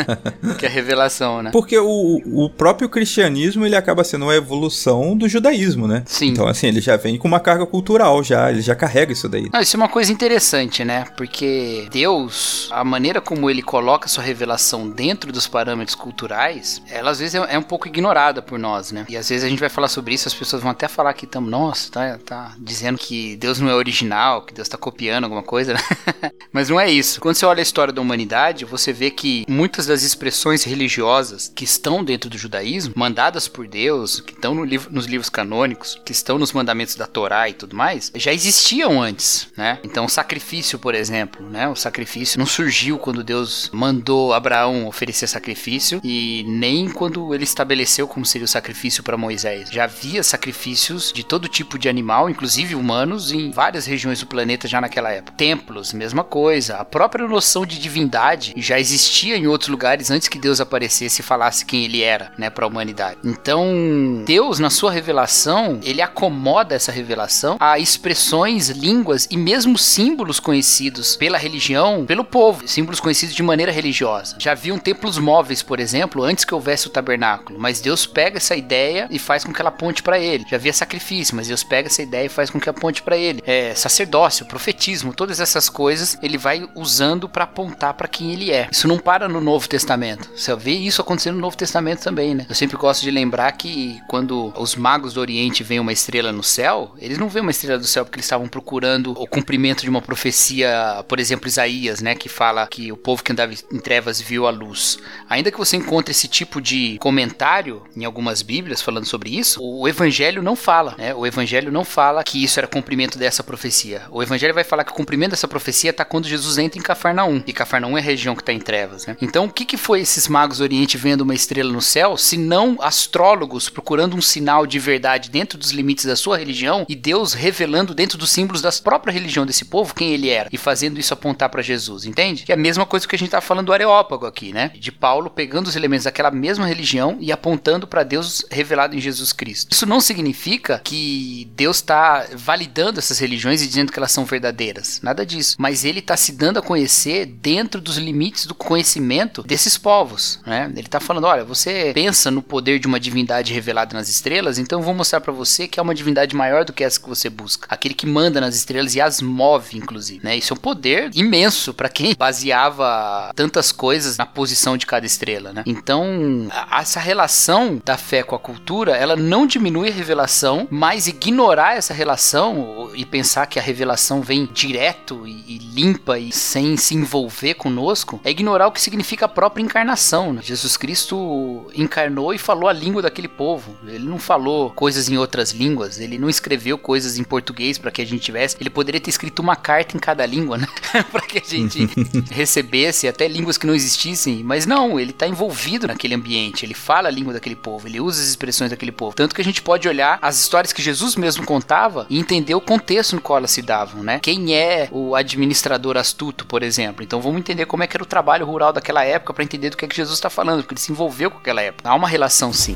(laughs) que é revelação, né? Porque o, o próprio cristianismo ele acaba sendo uma evolução do judaísmo, né? Sim. Então, assim, ele já vem com uma carga cultural, já, ele já carrega isso daí. Não, isso é uma coisa interessante, né? Porque Deus, a maneira como ele coloca sua revelação dentro dos parâmetros culturais, ela às vezes é, é um pouco ignorada por nós, né? E às vezes a gente vai falar sobre isso, as pessoas vão até falar que estamos, nossa, tá, tá dizendo que Deus não é original, que Deus tá copiando alguma coisa, né? (laughs) Mas não é isso. Quando você olha a história da humanidade, você vê que muitas das expressões religiosas que estão dentro do judaísmo, mandadas por Deus, que estão no livro, nos livros canônicos, que estão nos mandamentos da Torá e tudo mais, já existiam antes, né? Então, o sacrifício, por exemplo, né? O sacrifício não surgiu quando Deus mandou Abraão oferecer sacrifício e nem quando ele estabeleceu como seria o sacrifício para Moisés. Já havia sacrifícios de todo tipo de animal, inclusive humanos, em várias regiões do planeta já naquela época. Templos, mesma coisa. A própria noção de divindade já existia em outros lugares antes que Deus aparecesse e falasse quem ele era, né, para a humanidade. Então, Deus na sua revelação, ele acomoda essa revelação a expressões, línguas e mesmo símbolos conhecidos pela religião, pelo povo, símbolos conhecidos de maneira religiosa. Já haviam templos móveis, por exemplo, antes que houvesse o tabernáculo, mas Deus pega essa ideia e faz com que ela aponte para ele. Já havia sacrifício, mas Deus pega essa ideia e faz com que aponte para ele. É, sacerdócio, profetismo, todas essas coisas ele vai usando para apontar para quem ele é. Isso não para no Novo Testamento. Você vê isso acontecendo no Novo Testamento também, né? Eu sempre gosto de lembrar que quando os magos do Oriente veem uma estrela no céu, eles não veem uma estrela do céu porque eles estavam procurando o cumprimento de uma profecia, por exemplo, Isaías, né, que fala que o povo que andava em trevas viu a luz. Ainda que você encontre esse tipo de comentário em algumas Bíblias falando sobre isso, o Evangelho não fala, né? O Evangelho não fala que isso era cumprimento dessa profecia. O Evangelho vai falar que o cumprimento dessa profecia está quando Jesus entra em Cafarnaum. E Cafarnaum é região que está em trevas, né? Então, o que, que foi esses magos do Oriente vendo uma estrela no céu, se não astrólogos procurando um sinal de verdade dentro dos limites da sua religião e Deus revelando dentro dos símbolos da própria religião desse povo quem ele era e fazendo isso apontar para Jesus, entende? Que é a mesma coisa que a gente tá falando do Areópago aqui, né? De Paulo pegando os elementos daquela mesma religião e apontando para Deus revelado em Jesus Cristo. Isso não significa que Deus está validando essas religiões e dizendo que elas são verdadeiras. Nada disso. Mas ele está se dando a conhecer dentro dos limites do conhecimento desses povos, né? Ele está falando, olha, você pensa no poder de uma divindade revelada nas estrelas, então eu vou mostrar para você que é uma divindade maior do que essa que você busca. Aquele que manda nas estrelas e as move, inclusive, né? Isso é um poder imenso para quem (laughs) baseava tantas coisas na posição de cada estrela, né? Então, essa relação da fé com a cultura, ela não diminui a revelação, mas ignorar essa relação e pensar que a revelação vem direto e, e limpa e sem se envolver conosco, é ignorar o que significa a própria encarnação. né? Jesus Cristo encarnou e falou a língua daquele povo. Ele não falou coisas em outras línguas, ele não escreveu coisas em português para que a gente tivesse. Ele poderia ter escrito uma carta em cada língua, né? (laughs) para que a gente (laughs) recebesse até línguas que não existissem, mas não, ele tá envolvido naquele ambiente, ele fala a língua daquele povo, ele usa as expressões daquele povo. Tanto que a gente pode olhar as histórias que Jesus mesmo contava e entender o contexto no qual elas se davam, né? Quem é o administrador astuto, por exemplo? Então vamos entender como é que era o trabalho rural daquela época para entender do que é que Jesus está falando, porque ele se envolveu com aquela época. Há uma relação sim.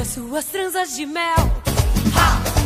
As suas de mel. Rapunzel.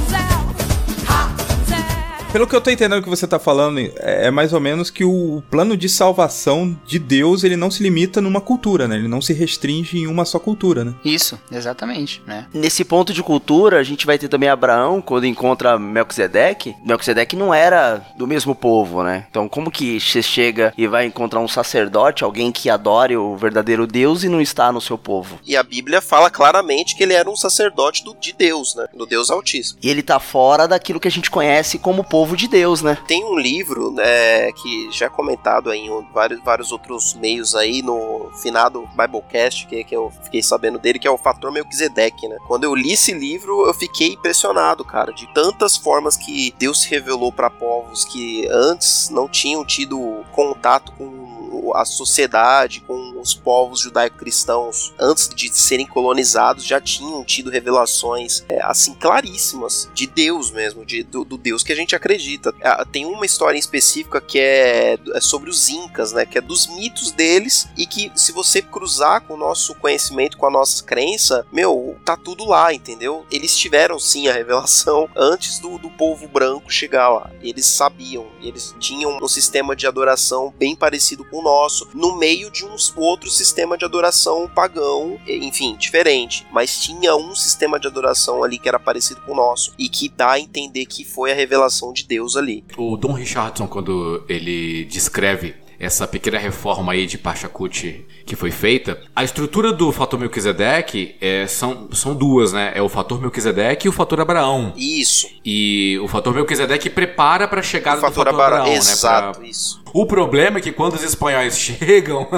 Pelo que eu tô entendendo que você tá falando, é é mais ou menos que o plano de salvação de Deus, ele não se limita numa cultura, né? Ele não se restringe em uma só cultura, né? Isso, exatamente, né? Nesse ponto de cultura, a gente vai ter também Abraão, quando encontra Melquisedeque. Melquisedeque não era do mesmo povo, né? Então, como que você chega e vai encontrar um sacerdote, alguém que adore o verdadeiro Deus e não está no seu povo? E a Bíblia fala claramente que ele era um sacerdote do- de Deus, né? Do Deus Altíssimo. E ele tá fora daquilo que a gente conhece como povo de Deus, né? Tem um livro né, que já é comentado em vários, vários outros meios aí no finado Biblecast, que, que eu fiquei sabendo dele, que é o Fator Melquisedeque, né? Quando eu li esse livro, eu fiquei impressionado, cara, de tantas formas que Deus se revelou para povos que antes não tinham tido contato com a sociedade com os povos judaico-cristãos, antes de serem colonizados, já tinham tido revelações é, assim claríssimas de Deus mesmo, de, do, do Deus que a gente acredita. Ah, Tem uma história em específica que é, é sobre os Incas, né? Que é dos mitos deles e que se você cruzar com o nosso conhecimento, com a nossa crença, meu, tá tudo lá, entendeu? Eles tiveram sim a revelação (laughs) antes do, do povo branco chegar lá. Eles sabiam, eles tinham um sistema de adoração bem parecido com o nosso, no meio de um outro sistema de adoração pagão, enfim, diferente. Mas tinha um sistema de adoração ali que era parecido com o nosso e que dá a entender que foi a revelação de Deus ali. O Don Richardson, quando ele descreve essa pequena reforma aí de Pachacuti que foi feita, a estrutura do fator Melquisedeque é, são, são duas, né? É o fator Melquisedeque e o fator Abraão. Isso, E o fator Melquisedeque prepara para a chegada do fator Abraão. Né? Exato, Pra- isso. O problema é que quando os espanhóis (laughs) chegam,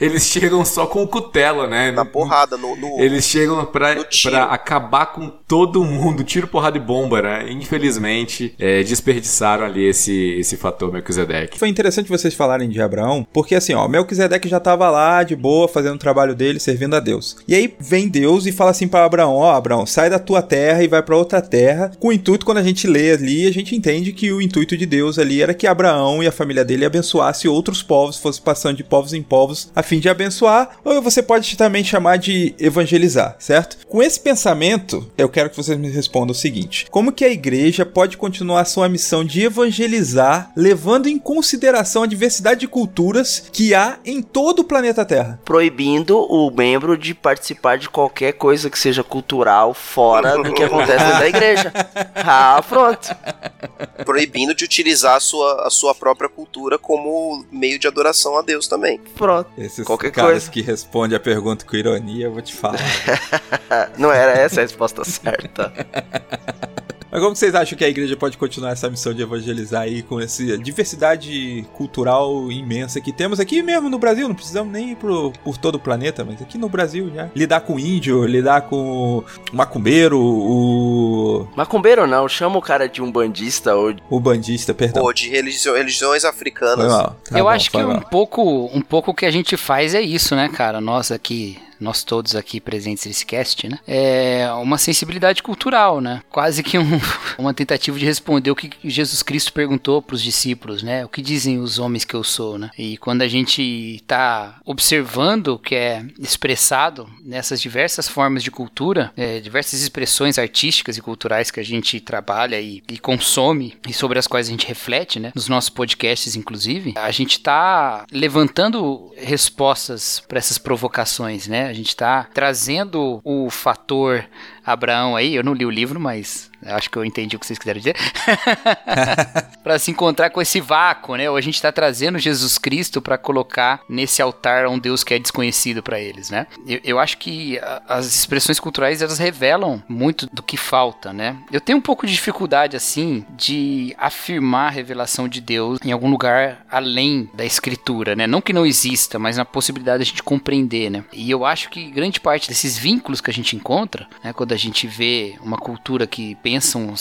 eles chegam só com cutela, né? Na porrada, no. no- Eles chegam pra, pra acabar com todo mundo, tiro, porrada e bomba, né? Infelizmente, é, desperdiçaram ali esse, esse fator Melquisedeque. Foi interessante vocês falarem de Abraão, porque assim, ó, Melquisedeque já tava lá de boa, fazendo o trabalho dele, servindo a Deus. E aí vem Deus e fala assim para Abraão: Ó, Abraão, sai da tua terra e vai para outra terra. Com o intuito, quando a gente lê ali, a gente entende que o intuito de Deus ali era que Abraão e a família dele abençoasse outros povos, fosse passando de povos em povos, a fim de abençoar, ou você pode também chamar de evangelizar, certo? Com esse pensamento, eu quero que vocês me respondam o seguinte: como que a igreja pode continuar a sua missão de evangelizar, levando em consideração a diversidade de culturas que há em todo o planeta Terra? Proibindo o membro de participar de qualquer coisa que seja cultural fora do que acontece dentro da igreja. (laughs) Ah, pronto. proibindo de utilizar a sua, a sua própria cultura como meio de adoração a Deus também. Pronto. Esses Qualquer caras coisa. que respondem a pergunta com ironia, eu vou te falar. (laughs) Não era essa a resposta certa. (laughs) Mas como que vocês acham que a igreja pode continuar essa missão de evangelizar aí com essa diversidade cultural imensa que temos aqui mesmo no Brasil? Não precisamos nem ir pro, por todo o planeta, mas aqui no Brasil já. Lidar com índio, lidar com o macumbeiro, o, Macumbeiro não, chama o cara de um bandista ou o bandista, perdão. Pô, de religio- religiões africanas. mal. Tá eu bom, acho que um pouco, um pouco o que a gente faz é isso, né, cara? Nós aqui, nós todos aqui presentes nesse cast, né? É uma sensibilidade cultural, né? Quase que um- (laughs) uma tentativa de responder o que Jesus Cristo perguntou para os discípulos, né? O que dizem os homens que eu sou, né? E quando a gente tá observando o que é expressado nessas diversas formas de cultura, é, diversas expressões artísticas e culturais que a gente trabalha e, e consome e sobre as quais a gente reflete, né? Nos nossos podcasts, inclusive, a gente tá levantando respostas para essas provocações, né? A gente tá trazendo o fator Abraão aí, eu não li o livro, mas acho que eu entendi o que vocês quiseram dizer. (laughs) para se encontrar com esse vácuo, né? Ou a gente tá trazendo Jesus Cristo para colocar nesse altar a um Deus que é desconhecido para eles, né? Eu, eu acho que as expressões culturais elas revelam muito do que falta, né? Eu tenho um pouco de dificuldade assim de afirmar a revelação de Deus em algum lugar além da escritura, né? Não que não exista, mas na possibilidade de a gente compreender, né? E eu acho que grande parte desses vínculos que a gente encontra, né, quando a gente vê uma cultura que pensam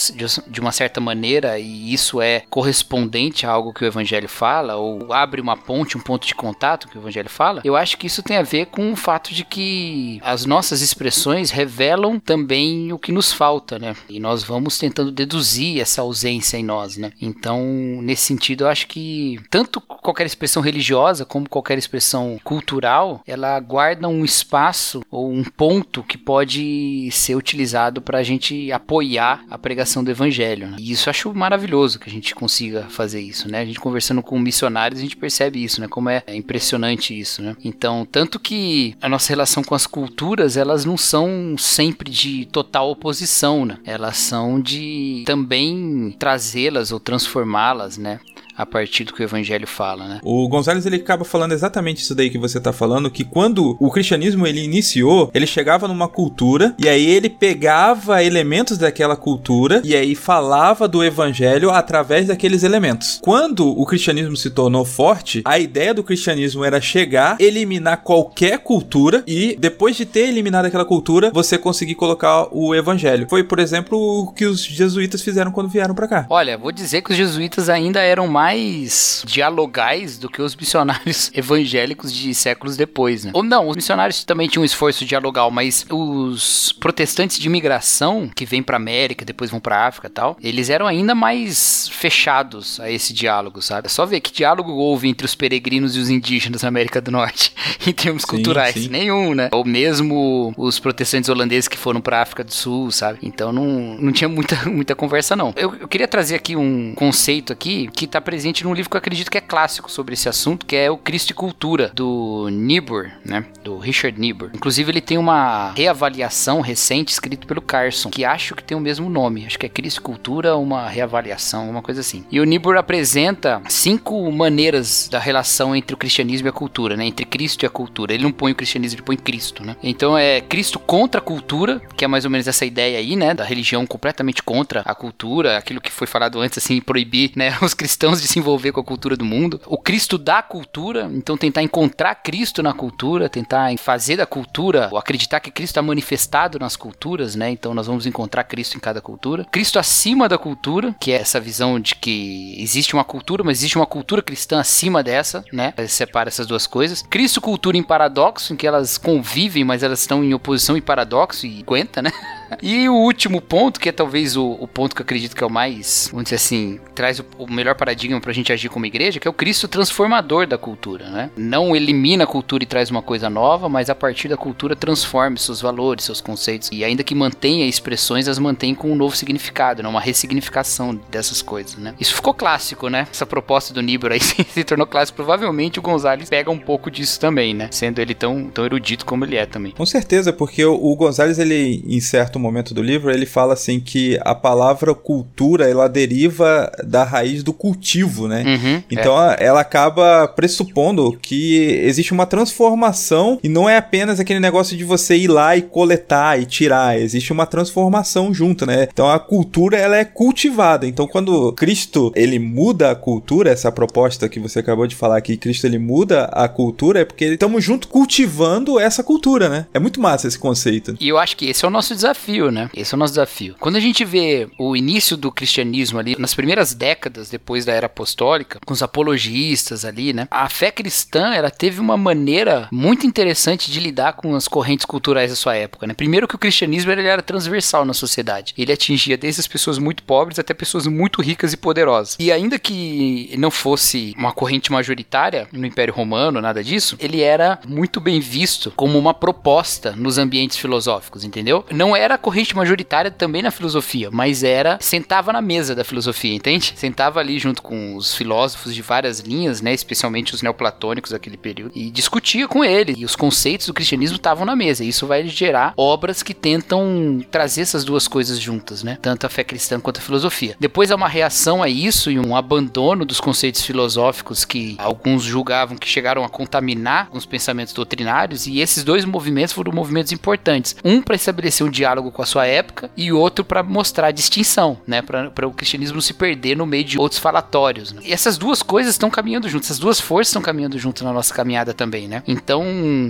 de- uma certa maneira e isso é correspondente a algo que o evangelho fala ou abre uma ponte, um ponto de contato que o evangelho fala, eu acho que isso tem a ver com o fato de que as nossas expressões revelam também o que nos falta, né? E nós vamos tentando deduzir essa ausência em nós, né? Então, nesse sentido, eu acho que tanto qualquer expressão religiosa como qualquer expressão cultural, ela guarda um espaço ou um ponto que pode ser utilizado para a gente apoiar a pregação do evangelho. né? E isso eu acho maravilhoso que a gente consiga fazer isso, né? A gente conversando com missionários, a gente percebe isso, né? Como é impressionante isso, né? Então, tanto que a nossa relação com as culturas, elas não são sempre de total oposição, né? Elas são de também trazê-las ou transformá-las, né? A partir do que o evangelho fala, né? O Gonzalez ele acaba falando exatamente isso daí que você tá falando, que quando o cristianismo ele iniciou, ele chegava numa cultura e aí ele pegava elementos daquela cultura e aí falava do evangelho através daqueles elementos. Quando o cristianismo se tornou forte, a ideia do cristianismo era chegar, eliminar qualquer cultura e depois de ter eliminado aquela cultura, você conseguir colocar o evangelho. Foi, por exemplo, o que os jesuítas fizeram quando vieram pra cá. Olha, vou dizer que os jesuítas ainda eram mais mais dialogais do que os missionários (laughs) evangélicos de séculos depois, né? Ou não, os missionários também tinham um esforço dialogal, mas os protestantes de imigração que vêm pra América, depois vão pra África e tal, eles eram ainda mais fechados a esse diálogo, sabe? É só ver que diálogo houve entre os peregrinos e os indígenas na América do Norte, (laughs) em termos Sim, culturais. sim. Nenhum, né? Ou mesmo os protestantes holandeses que foram pra África do Sul, sabe? Então não, não tinha muita, (laughs) muita conversa, não. Eu, eu queria trazer aqui um conceito aqui que tá presente num livro que eu acredito que é clássico sobre esse assunto, que é o Cristo e Cultura, do Niebuhr, né? Do Richard Niebuhr. Inclusive, ele tem uma reavaliação recente escrito pelo Carson, que acho que tem o mesmo nome. Acho que é Cristo e Cultura, uma reavaliação, uma coisa assim. E o Niebuhr apresenta cinco maneiras da relação entre o cristianismo e a cultura, né? Entre Cristo e a cultura. Ele não põe o cristianismo, ele põe Cristo, né? Então é Cristo contra a cultura, que é mais ou menos essa ideia aí, né? Da religião completamente contra a cultura, aquilo que foi falado antes, assim, proibir, né? (laughs) Os cristãos de se envolver com a cultura do mundo. O Cristo da cultura, então tentar encontrar Cristo na cultura, tentar fazer da cultura, ou acreditar que Cristo está manifestado nas culturas, né? Então nós vamos encontrar Cristo em cada cultura. Cristo acima da cultura, que é essa visão de que existe uma cultura, mas existe uma cultura cristã acima dessa, né? Separa essas duas coisas. Cristo cultura em paradoxo, em que elas convivem, mas elas estão em oposição e paradoxo e aguenta, né? (laughs) E o último ponto, que é talvez o, o ponto que eu acredito que é o mais, vamos dizer assim, traz o, o melhor paradigma pra gente agir como igreja, que é o Cristo transformador da cultura, né? Não elimina a cultura e traz uma coisa nova, mas a partir da cultura transforma seus valores, seus conceitos. E ainda que mantenha expressões, as mantém com um novo significado, né? uma ressignificação dessas coisas, né? Isso ficou clássico, né? Essa proposta do Niebuhr aí (laughs) se, se tornou clássico. Provavelmente o Gonzalez pega um pouco disso também, né? Sendo ele tão, tão erudito como ele é também. Com certeza, porque o, o Gonzalez, ele, em certo momento do livro, ele fala assim que a palavra cultura, ela deriva da raiz do cultivo, né? Uhum, Então a- ela acaba pressupondo que existe uma transformação e não é apenas aquele negócio de você ir lá e coletar e tirar, existe uma transformação junto, né? Então a cultura ela é cultivada. Então quando Cristo ele muda a cultura, essa proposta que você acabou de falar aqui, Cristo ele muda a cultura é porque estamos junto cultivando essa cultura, né? É muito massa esse conceito. E eu acho que esse é o nosso desafio, né? Esse é o nosso desafio. Quando a gente vê o início do cristianismo ali, nas primeiras décadas depois da era apostólica, com os apologistas ali, né? A fé cristã, ela teve uma maneira muito interessante de lidar com as correntes culturais da sua época, né? Primeiro que o cristianismo ele era transversal na sociedade. Ele atingia desde as pessoas muito pobres até pessoas muito ricas e poderosas. E ainda que não fosse uma corrente majoritária no Império Romano, nada disso, ele era muito bem visto como uma proposta nos ambientes filosóficos, entendeu? Não era a corrente majoritária também na filosofia, mas era sentava na mesa da filosofia, entende? Sentava ali junto com os filósofos de várias linhas, né, especialmente os neoplatônicos daquele período, e discutia com ele. E os conceitos do cristianismo estavam na mesa. E isso vai gerar obras que tentam trazer essas duas coisas juntas, né? Tanto a fé cristã quanto a filosofia. Depois há uma reação a isso e um abandono dos conceitos filosóficos que alguns julgavam que chegaram a contaminar os pensamentos doutrinários, e esses dois movimentos foram movimentos importantes. Um para estabelecer um diálogo com a sua época e outro para mostrar a distinção, né? Para o cristianismo não se perder no meio de outros falatórios. né? E essas duas coisas estão caminhando juntas, essas duas forças estão caminhando juntas na nossa caminhada também, né? Então,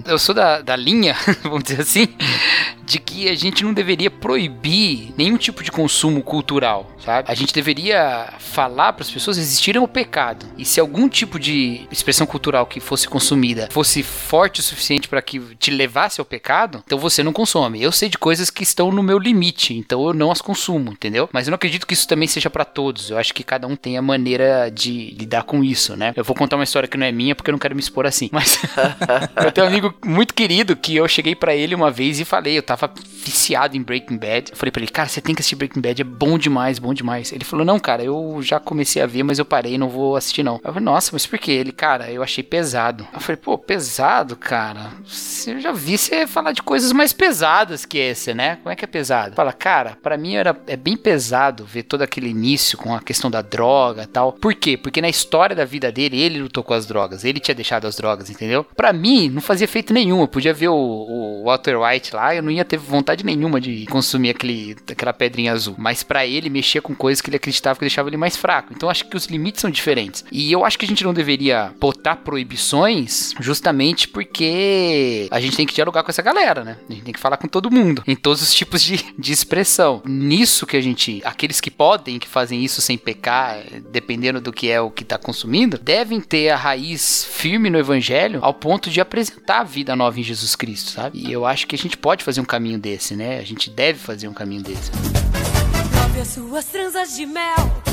eu sou da, da linha, (laughs) vamos dizer assim, de que a gente não deveria proibir nenhum tipo de consumo cultural, sabe? A gente deveria falar para as pessoas existirem o pecado. E se algum tipo de expressão cultural que fosse consumida fosse forte o suficiente para que te levasse ao pecado, então você não consome. Eu sei de coisas que estão no meu limite, então eu não as consumo, entendeu? Mas eu não acredito que isso também seja para todos. Eu acho que cada um tem a maneira de lidar com isso, né? Eu vou contar uma história que não é minha porque eu não quero me expor assim. Mas (laughs) eu tenho um amigo muito querido que eu cheguei para ele uma vez e falei, eu tava viciado em Breaking Bad. Eu falei pra ele, cara, você tem que assistir Breaking Bad, é bom demais, bom demais. Ele falou, não, cara, eu já comecei a ver, mas eu parei, não vou assistir não. Eu falei, nossa, mas por quê? Ele, cara, eu achei pesado. Eu falei, pô, pesado, cara? Eu já vi você falar de coisas mais pesadas que esse, né? Como é que é pesado? Fala, cara, para mim era, é bem pesado ver todo aquele início com a questão da droga tal. Por quê? Porque na história da vida dele, ele lutou com as drogas, ele tinha deixado as drogas, entendeu? Para mim, não fazia efeito nenhum. Eu podia ver o, o Walter White lá, eu não ia ter vontade nenhuma de consumir aquele, aquela pedrinha azul. Mas para ele, mexer com coisas que ele acreditava que deixava ele mais fraco. Então acho que os limites são diferentes. E eu acho que a gente não deveria botar proibições justamente porque a gente tem que dialogar com essa galera, né? A gente tem que falar com todo mundo, em todos os tipos de, de expressão. Nisso que a gente, aqueles que podem, que fazem isso sem pecar, dependendo do que é o que está consumindo, devem ter a raiz firme no evangelho ao ponto de apresentar a vida nova em Jesus Cristo, sabe? E eu acho que a gente pode fazer um caminho desse, né? A gente deve fazer um caminho desse. Prove as suas tranças de mel.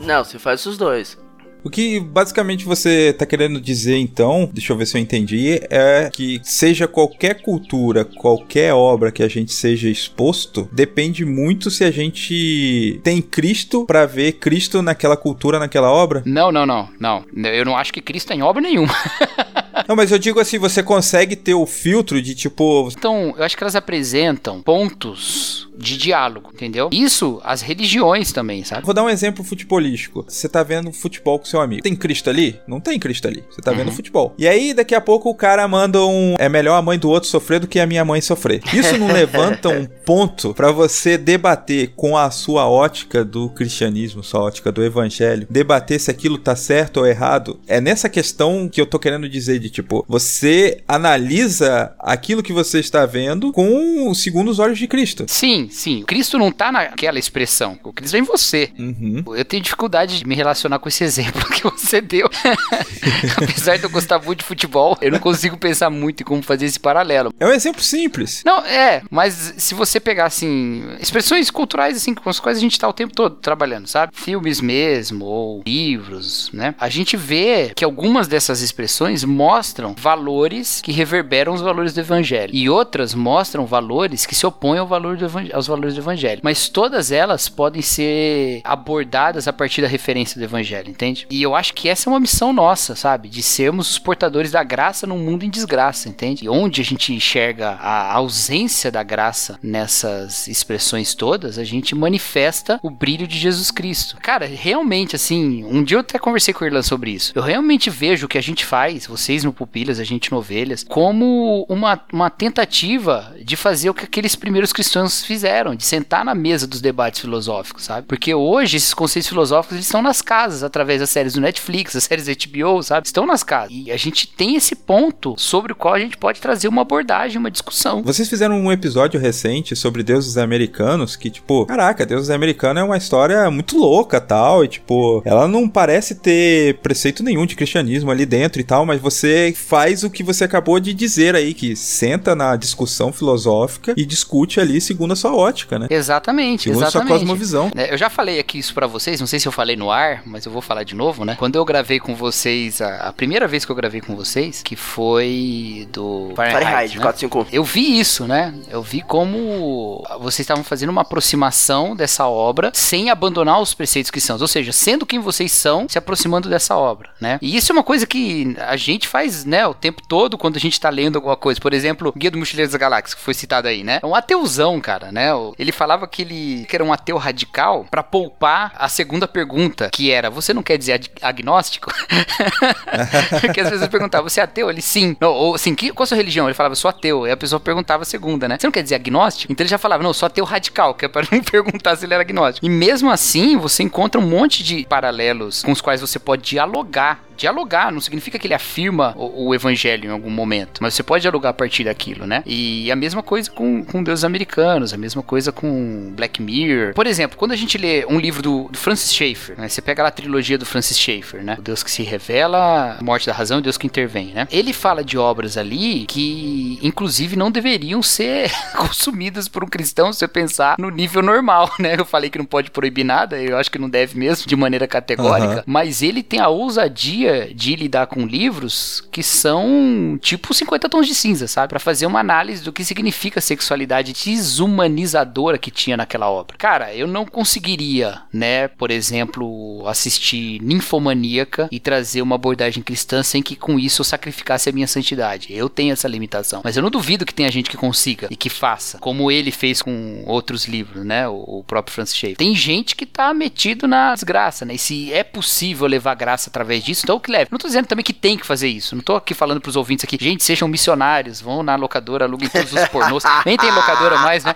Não, você faz os dois. O que basicamente você tá querendo dizer então, deixa eu ver se eu entendi, é que seja qualquer cultura, qualquer obra que a gente seja exposto, depende muito se a gente tem Cristo pra ver Cristo naquela cultura, naquela obra. Não, não, não, não. Eu não acho que Cristo tem obra nenhuma. (laughs) Não, mas eu digo assim, você consegue ter o filtro de tipo, Então, eu acho que elas apresentam pontos de diálogo, entendeu? Isso as religiões também, sabe? Vou dar um exemplo futebolístico. Você tá vendo futebol com seu amigo. Tem Cristo ali? Não tem Cristo ali. Você tá vendo futebol. E aí, daqui a pouco, o cara manda um. É melhor a mãe do outro sofrer do que a minha mãe sofrer. Isso não levanta um (laughs) ponto pra você debater com a sua ótica do cristianismo, sua ótica do evangelho, debater se aquilo tá certo ou errado. É nessa questão que eu tô querendo dizer de tipo, você analisa aquilo que você está vendo com segundo os olhos de Cristo. Sim, sim. Cristo não tá naquela expressão. O Cristo é em você. Uhum. Eu tenho dificuldade de me relacionar com esse (laughs) exemplo que você deu. (laughs) Apesar de eu gostar muito de futebol, eu não consigo pensar muito em como fazer esse paralelo. É um exemplo simples. Não, é, mas se você pegar, assim, expressões culturais, assim, com as quais a gente tá o tempo todo trabalhando, sabe? Filmes mesmo, ou livros, né? A gente vê que algumas dessas expressões mostram valores que reverberam os valores do evangelho. E outras mostram valores que se opõem ao valor do aos valores do evangelho. Mas todas elas podem ser abordadas a partir da referência do evangelho, entende? E eu acho que essa é uma missão nossa, sabe? De sermos os portadores da graça num mundo em desgraça, entende? E onde a gente enxerga a ausência da graça nessas expressões todas, a gente manifesta o brilho de Jesus Cristo. Cara, realmente, assim, um dia eu até conversei com o Irlan sobre isso. Eu realmente vejo o que a gente faz, vocês no Pupilhas, a gente no Ovelhas, como uma, uma tentativa de fazer o que aqueles primeiros cristãos fizeram, de sentar na mesa dos debates filosóficos, sabe? Porque hoje esses conceitos filosóficos eles estão nas casas, através das séries do Netflix, das séries HBO, sabe? Estão nas casas. E a gente tem esse ponto sobre o qual a gente pode trazer uma abordagem, uma discussão. Vocês fizeram um episódio recente sobre deuses americanos que, tipo, caraca, deuses americanos é uma história muito louca tal. E, tipo, ela não parece ter preceito nenhum de cristianismo ali dentro e tal, mas você faz o que você acabou de dizer aí, que senta na discussão filosófica e discute ali segundo a sua ótica, né? Exatamente, Segundo a sua exatamente. cosmovisão. É, Eu já falei aqui isso pra vocês, não sei se eu falei no ar, mas eu vou falar de novo, né? Quando eu gravei com vocês, a, a primeira vez que eu gravei com vocês, que foi do Fahrenheit, Fahrenheit, né? 451. Eu vi isso, né? Eu vi como vocês estavam fazendo uma aproximação dessa obra sem abandonar os preceitos cristãos, ou seja, sendo quem vocês são, se aproximando dessa obra, né? E isso é uma coisa que a gente faz, né, o tempo todo quando a gente tá lendo alguma coisa. Por exemplo, Guia do Mochileiro das Galáxias, que foi citado aí, né? É um ateuzão, cara, né? Ele falava que ele que era um ateu radical pra poupar a segunda pergunta, que era: você não quer dizer ag- agnóstico? (laughs) Porque as pessoas perguntavam, você é ateu? Ele sim. Ou assim, que, qual a sua religião? Ele falava, sou ateu. E a pessoa perguntava a segunda, né? Você não quer dizer agnóstico? Então ele já falava, não, sou ateu radical, que é para (laughs) não perguntar se ele era agnóstico. E mesmo assim, você encontra um monte de paralelos com os quais você pode dialogar. Dialogar não significa que ele afirma o, o evangelho em algum momento, mas você pode dialogar a partir daquilo, né? E a mesma coisa com, com deuses americanos, a mesma coisa com Black Mirror. Por exemplo, quando a gente lê um livro do, do Francis Schaeffer, né? Você pega lá a trilogia do Francis Schaeffer, né? O Deus que se revela, a morte da razão e o Deus que intervém, né? Ele fala de obras ali que, inclusive, não deveriam ser (laughs) consumidas por um cristão se você pensar no nível normal, né? Eu falei que não pode proibir nada, eu acho que não deve mesmo, de maneira categórica, Aham. mas ele tem a ousadia de lidar com livros que são tipo 50 tons de cinza, sabe? Pra fazer uma análise do que significa a sexualidade desumanizadora que tinha naquela obra. Cara, eu não conseguiria, né, por exemplo, assistir Ninfomaníaca e trazer uma abordagem cristã sem que com isso eu sacrificasse a minha santidade. Eu tenho essa limitação, mas eu não duvido que tenha gente que consiga e que faça, como ele fez com outros livros, né, o próprio Francis Schaeffer. Tem gente que tá metido na desgraça, né? E se é possível levar graça através disso, então o que leve. Não tô dizendo também que tem que fazer isso. Não tô aqui falando pros ouvintes aqui, gente, sejam missionários, vão na locadora, aluguem todos os pornôs. (laughs) Nem tem locadora mais, né?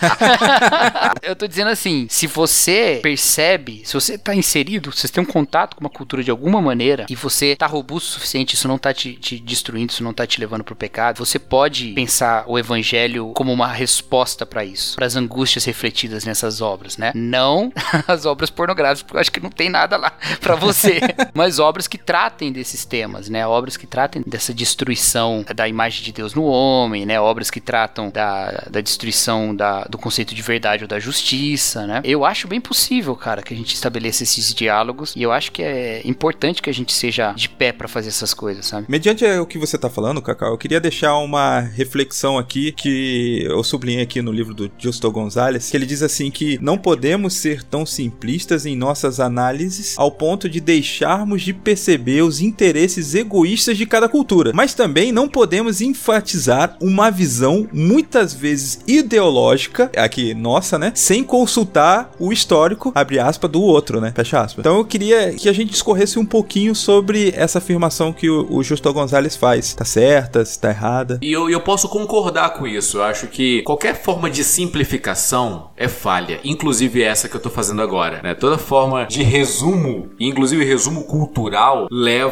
(laughs) Eu tô dizendo assim, se você percebe, se você tá inserido, se você tem um contato com uma cultura de alguma maneira e você tá robusto o suficiente, isso não tá te, te destruindo, isso não tá te levando pro pecado, você pode pensar o evangelho como uma resposta pra isso, para as angústias refletidas nessas obras, né? Não (laughs) as obras pornográficas, porque eu acho que não tem nada lá pra você, mas obras que tratem desses temas, né? Obras que tratem dessa destruição da imagem de Deus no homem, né? Obras que tratam da, da destruição da, do conceito de verdade ou da justiça, né? Eu acho bem possível, cara, que a gente estabeleça esses diálogos e eu acho que é importante que a gente seja de pé pra fazer essas coisas, sabe? Mediante o que você tá falando, Cacau, eu queria deixar uma reflexão aqui que eu sublinhei aqui no livro do Justo Gonzalez, que ele diz assim que não podemos ser tão simplistas em nossas análises ao ponto de deixarmos de perceber os interesses egoístas de cada cultura, mas também não podemos enfatizar uma visão muitas vezes ideológica, aqui nossa, né, sem consultar o histórico, abre aspas, do outro, né, fecha aspas. Então eu queria que a gente discorresse um pouquinho sobre essa afirmação que o, o Justo Gonzalez faz. Tá certa, se tá errada? E eu, eu posso concordar com isso. Eu acho que qualquer forma de simplificação é falha, inclusive essa que eu tô fazendo agora. Né? Toda forma de resumo, inclusive resumo cultural, leva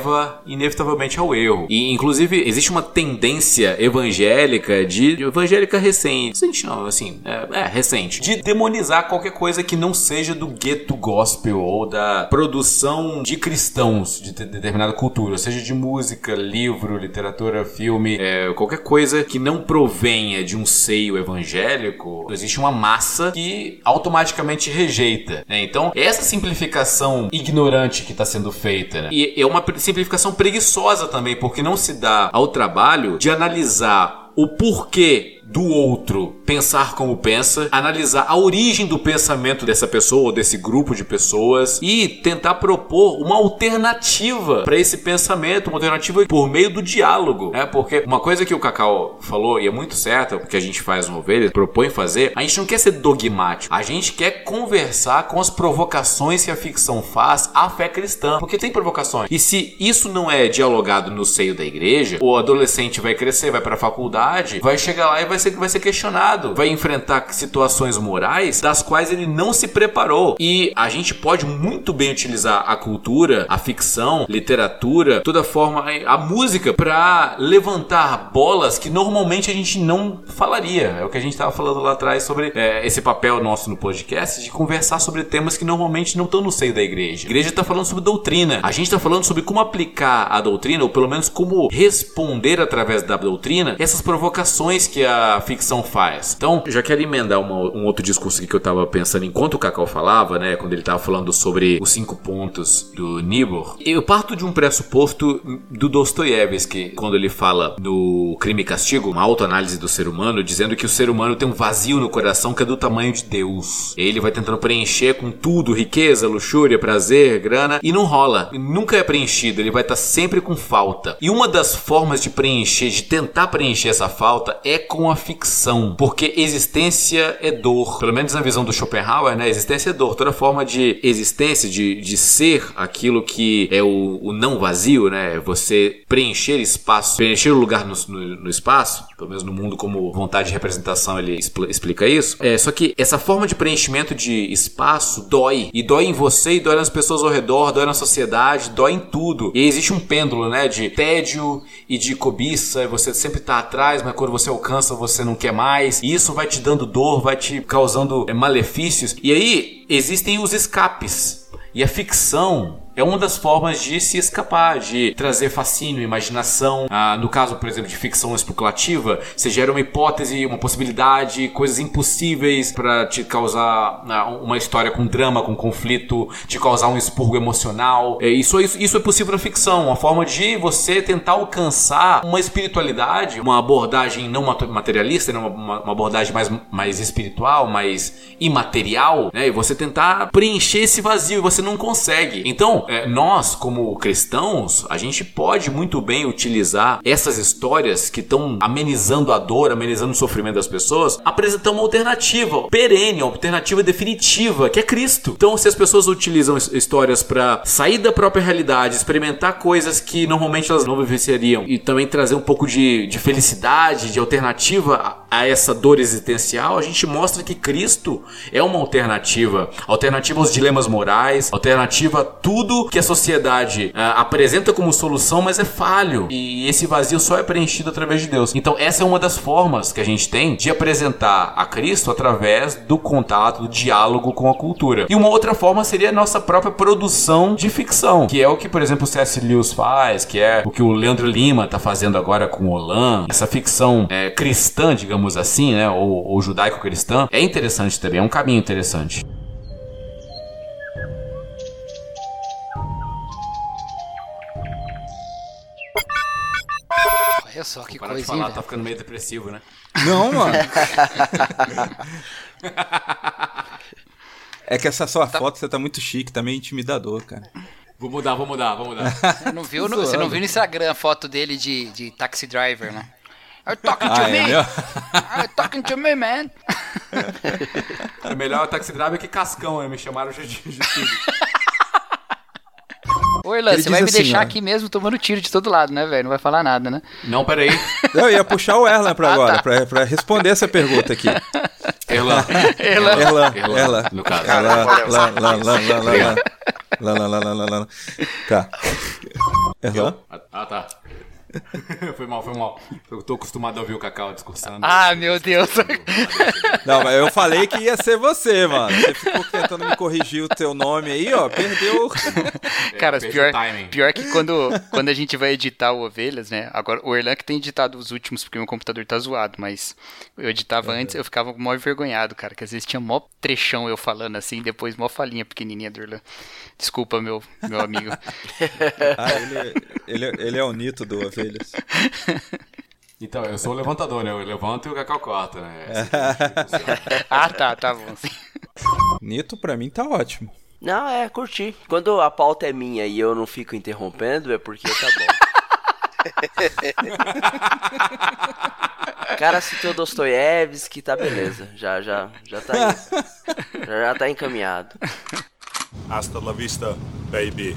inevitavelmente ao erro. E inclusive existe uma tendência evangélica de, de evangélica recente, recente não, assim, é, é, recente, de demonizar qualquer coisa que não seja do gueto gospel ou da produção de cristãos de de- determinada cultura, seja de música, livro, literatura, filme, é, qualquer coisa que não provenha de um seio evangélico, existe uma massa que automaticamente rejeita. né? Então, essa simplificação ignorante que está sendo feita, né? e é uma simplificação preguiçosa também, porque não se dá ao trabalho de analisar o porquê do outro pensar como pensa, analisar a origem do pensamento dessa pessoa ou desse grupo de pessoas e tentar propor uma alternativa para esse pensamento, uma alternativa por meio do diálogo, né? Porque uma coisa que o Cacau falou e é muito certa, porque a gente faz no Ovelha, propõe fazer, a gente não quer ser dogmático, a gente quer conversar com as provocações que a ficção faz à fé cristã, porque tem provocações. E se isso não é dialogado no seio da igreja, o adolescente vai crescer, vai para a faculdade, vai chegar lá e vai ser, vai ser questionado, vai enfrentar situações morais das quais ele não se preparou. E a gente pode muito bem utilizar a cultura, a ficção, literatura, toda forma, a música para levantar bolas que normalmente a gente não falaria. É o que a gente estava falando lá atrás sobre é, esse papel nosso no podcast de conversar sobre temas que normalmente não estão no seio da igreja. A igreja está falando sobre doutrina. A gente está falando sobre como aplicar a doutrina, ou pelo menos como responder através da doutrina essas provocações que a ficção faz. Então, já quero emendar uma- um outro discurso aqui que eu tava pensando enquanto o Cacau falava, né? Quando ele tava falando sobre os cinco pontos do Nibor. Eu parto de um pressuposto do Dostoiévski, quando ele fala no Crime e Castigo, uma autoanálise do ser humano, dizendo que o ser humano tem um vazio no coração que é do tamanho de Deus. Ele vai tentando preencher com tudo, riqueza, luxúria, prazer, grana, e não rola. Nunca é preenchido, ele vai estar sempre com falta. E uma das formas de preencher, de tentar preencher essa falta, é com a ficção. Porque existência é dor. Pelo menos na visão do Schopenhauer, né? Existência é dor. Toda forma de existência, de, de ser aquilo que é o, o não vazio, né? Você preencher espaço, preencher o lugar no, no- no espaço, pelo menos no mundo como vontade de representação ele expl- explica isso. É, só que essa forma de preenchimento de espaço dói. E dói em você, e dói nas pessoas ao redor, dói na sociedade, dói em tudo. E existe um pêndulo, né? De tédio e de cobiça. Você sempre tá atrás, mas quando você alcança, você não quer mais. E isso vai te dando dor, vai te causando é, malefícios. E aí existem os escapes. E a ficção é uma das formas de se escapar, de trazer fascínio, imaginação. Ah, no caso, por exemplo, de ficção especulativa, você gera uma hipótese, uma possibilidade, coisas impossíveis para te causar ah, uma história com drama, com conflito, te causar um expurgo emocional. É, isso, isso, isso é possível na ficção, uma forma de você tentar alcançar uma espiritualidade, uma abordagem não mate- materialista, né, uma, uma- uma abordagem mais, mais espiritual, mais imaterial, né? E você tentar preencher esse vazio e você não consegue. Então, É, nós, como cristãos, a gente pode muito bem utilizar essas histórias que estão amenizando a dor, amenizando o sofrimento das pessoas, apresentar uma alternativa perene, uma alternativa definitiva, que é Cristo. Então, se as pessoas utilizam his- histórias para sair da própria realidade, experimentar coisas que normalmente elas não vivenciariam e também trazer um pouco de, de felicidade, de alternativa a essa dor existencial, a gente mostra que Cristo é uma alternativa. Alternativa aos dilemas morais, alternativa a tudo que a sociedade ah, apresenta como solução, mas é falho. E esse vazio só é preenchido através de Deus. Então, essa é uma das formas que a gente tem de apresentar a Cristo através do contato, do diálogo com a cultura. E uma outra forma seria a nossa própria produção de ficção, que é o que, por exemplo, o C.S. Lewis faz, que é o que o Leandro Lima tá fazendo agora com o Olan. Essa ficção é, cristã, digamos assim, né? Ou, ou judaico-cristã, é interessante também, é um caminho interessante. Olha só que Para de falar, velho. tá ficando meio depressivo, né? Não, mano. (laughs) É que essa sua foto, você tá muito chique, tá meio intimidador, cara. Vou mudar, vou mudar, vou mudar. Você não viu, no, você não viu no Instagram a foto dele de, de taxi driver, né? Are you talking to Ah, me? é, meu? Are you talking to me, man? É melhor taxi driver que Cascão, né? Me chamaram de, de tudo. Ô, você vai me assim, deixar ó. aqui mesmo tomando tiro de todo lado, né, velho? Não vai falar nada, né? Não, peraí. (laughs) Eu ia puxar o Erlan pra Ah, agora, tá. pra, pra responder essa pergunta aqui. Erlan. Erlan, Erlan, Erlan. no caso. Erlan, valeu. lá, lá, lá, lá, lá, lá. Lá, lá, lá, lá, lá, lá. Tá. Erlan? Ah, tá. (laughs) foi mal, foi mal. Eu tô acostumado a ouvir o Cacau discursando. Ah, meu Deus. (laughs) Não, mas eu falei que ia ser você, mano. Você ficou tentando me corrigir o teu nome aí, ó. Perdeu. Cara, perdi pior, o timing. pior que quando, quando a gente vai editar o Ovelhas, né? Agora, o Erlan que tem editado os últimos, porque meu computador tá zoado, mas eu editava antes, eu ficava mó envergonhado, cara, que às vezes tinha mó trechão eu falando assim, depois mó falinha pequenininha do Erlan. Desculpa, meu, meu amigo. Ah, ele, ele, ele é o Nito do Ovelhas. (laughs) Então, eu sou o levantador, né? Eu levanto e o Cacau corta, né? (laughs) ah, tá, tá bom. Nito, pra mim, tá ótimo. Não, é, curti. Quando a pauta é minha e eu não fico interrompendo, é porque tá bom. O (laughs) cara citou Dostoiévski, tá beleza. Já, já, já tá aí. Já, já tá encaminhado. Hasta la vista, baby.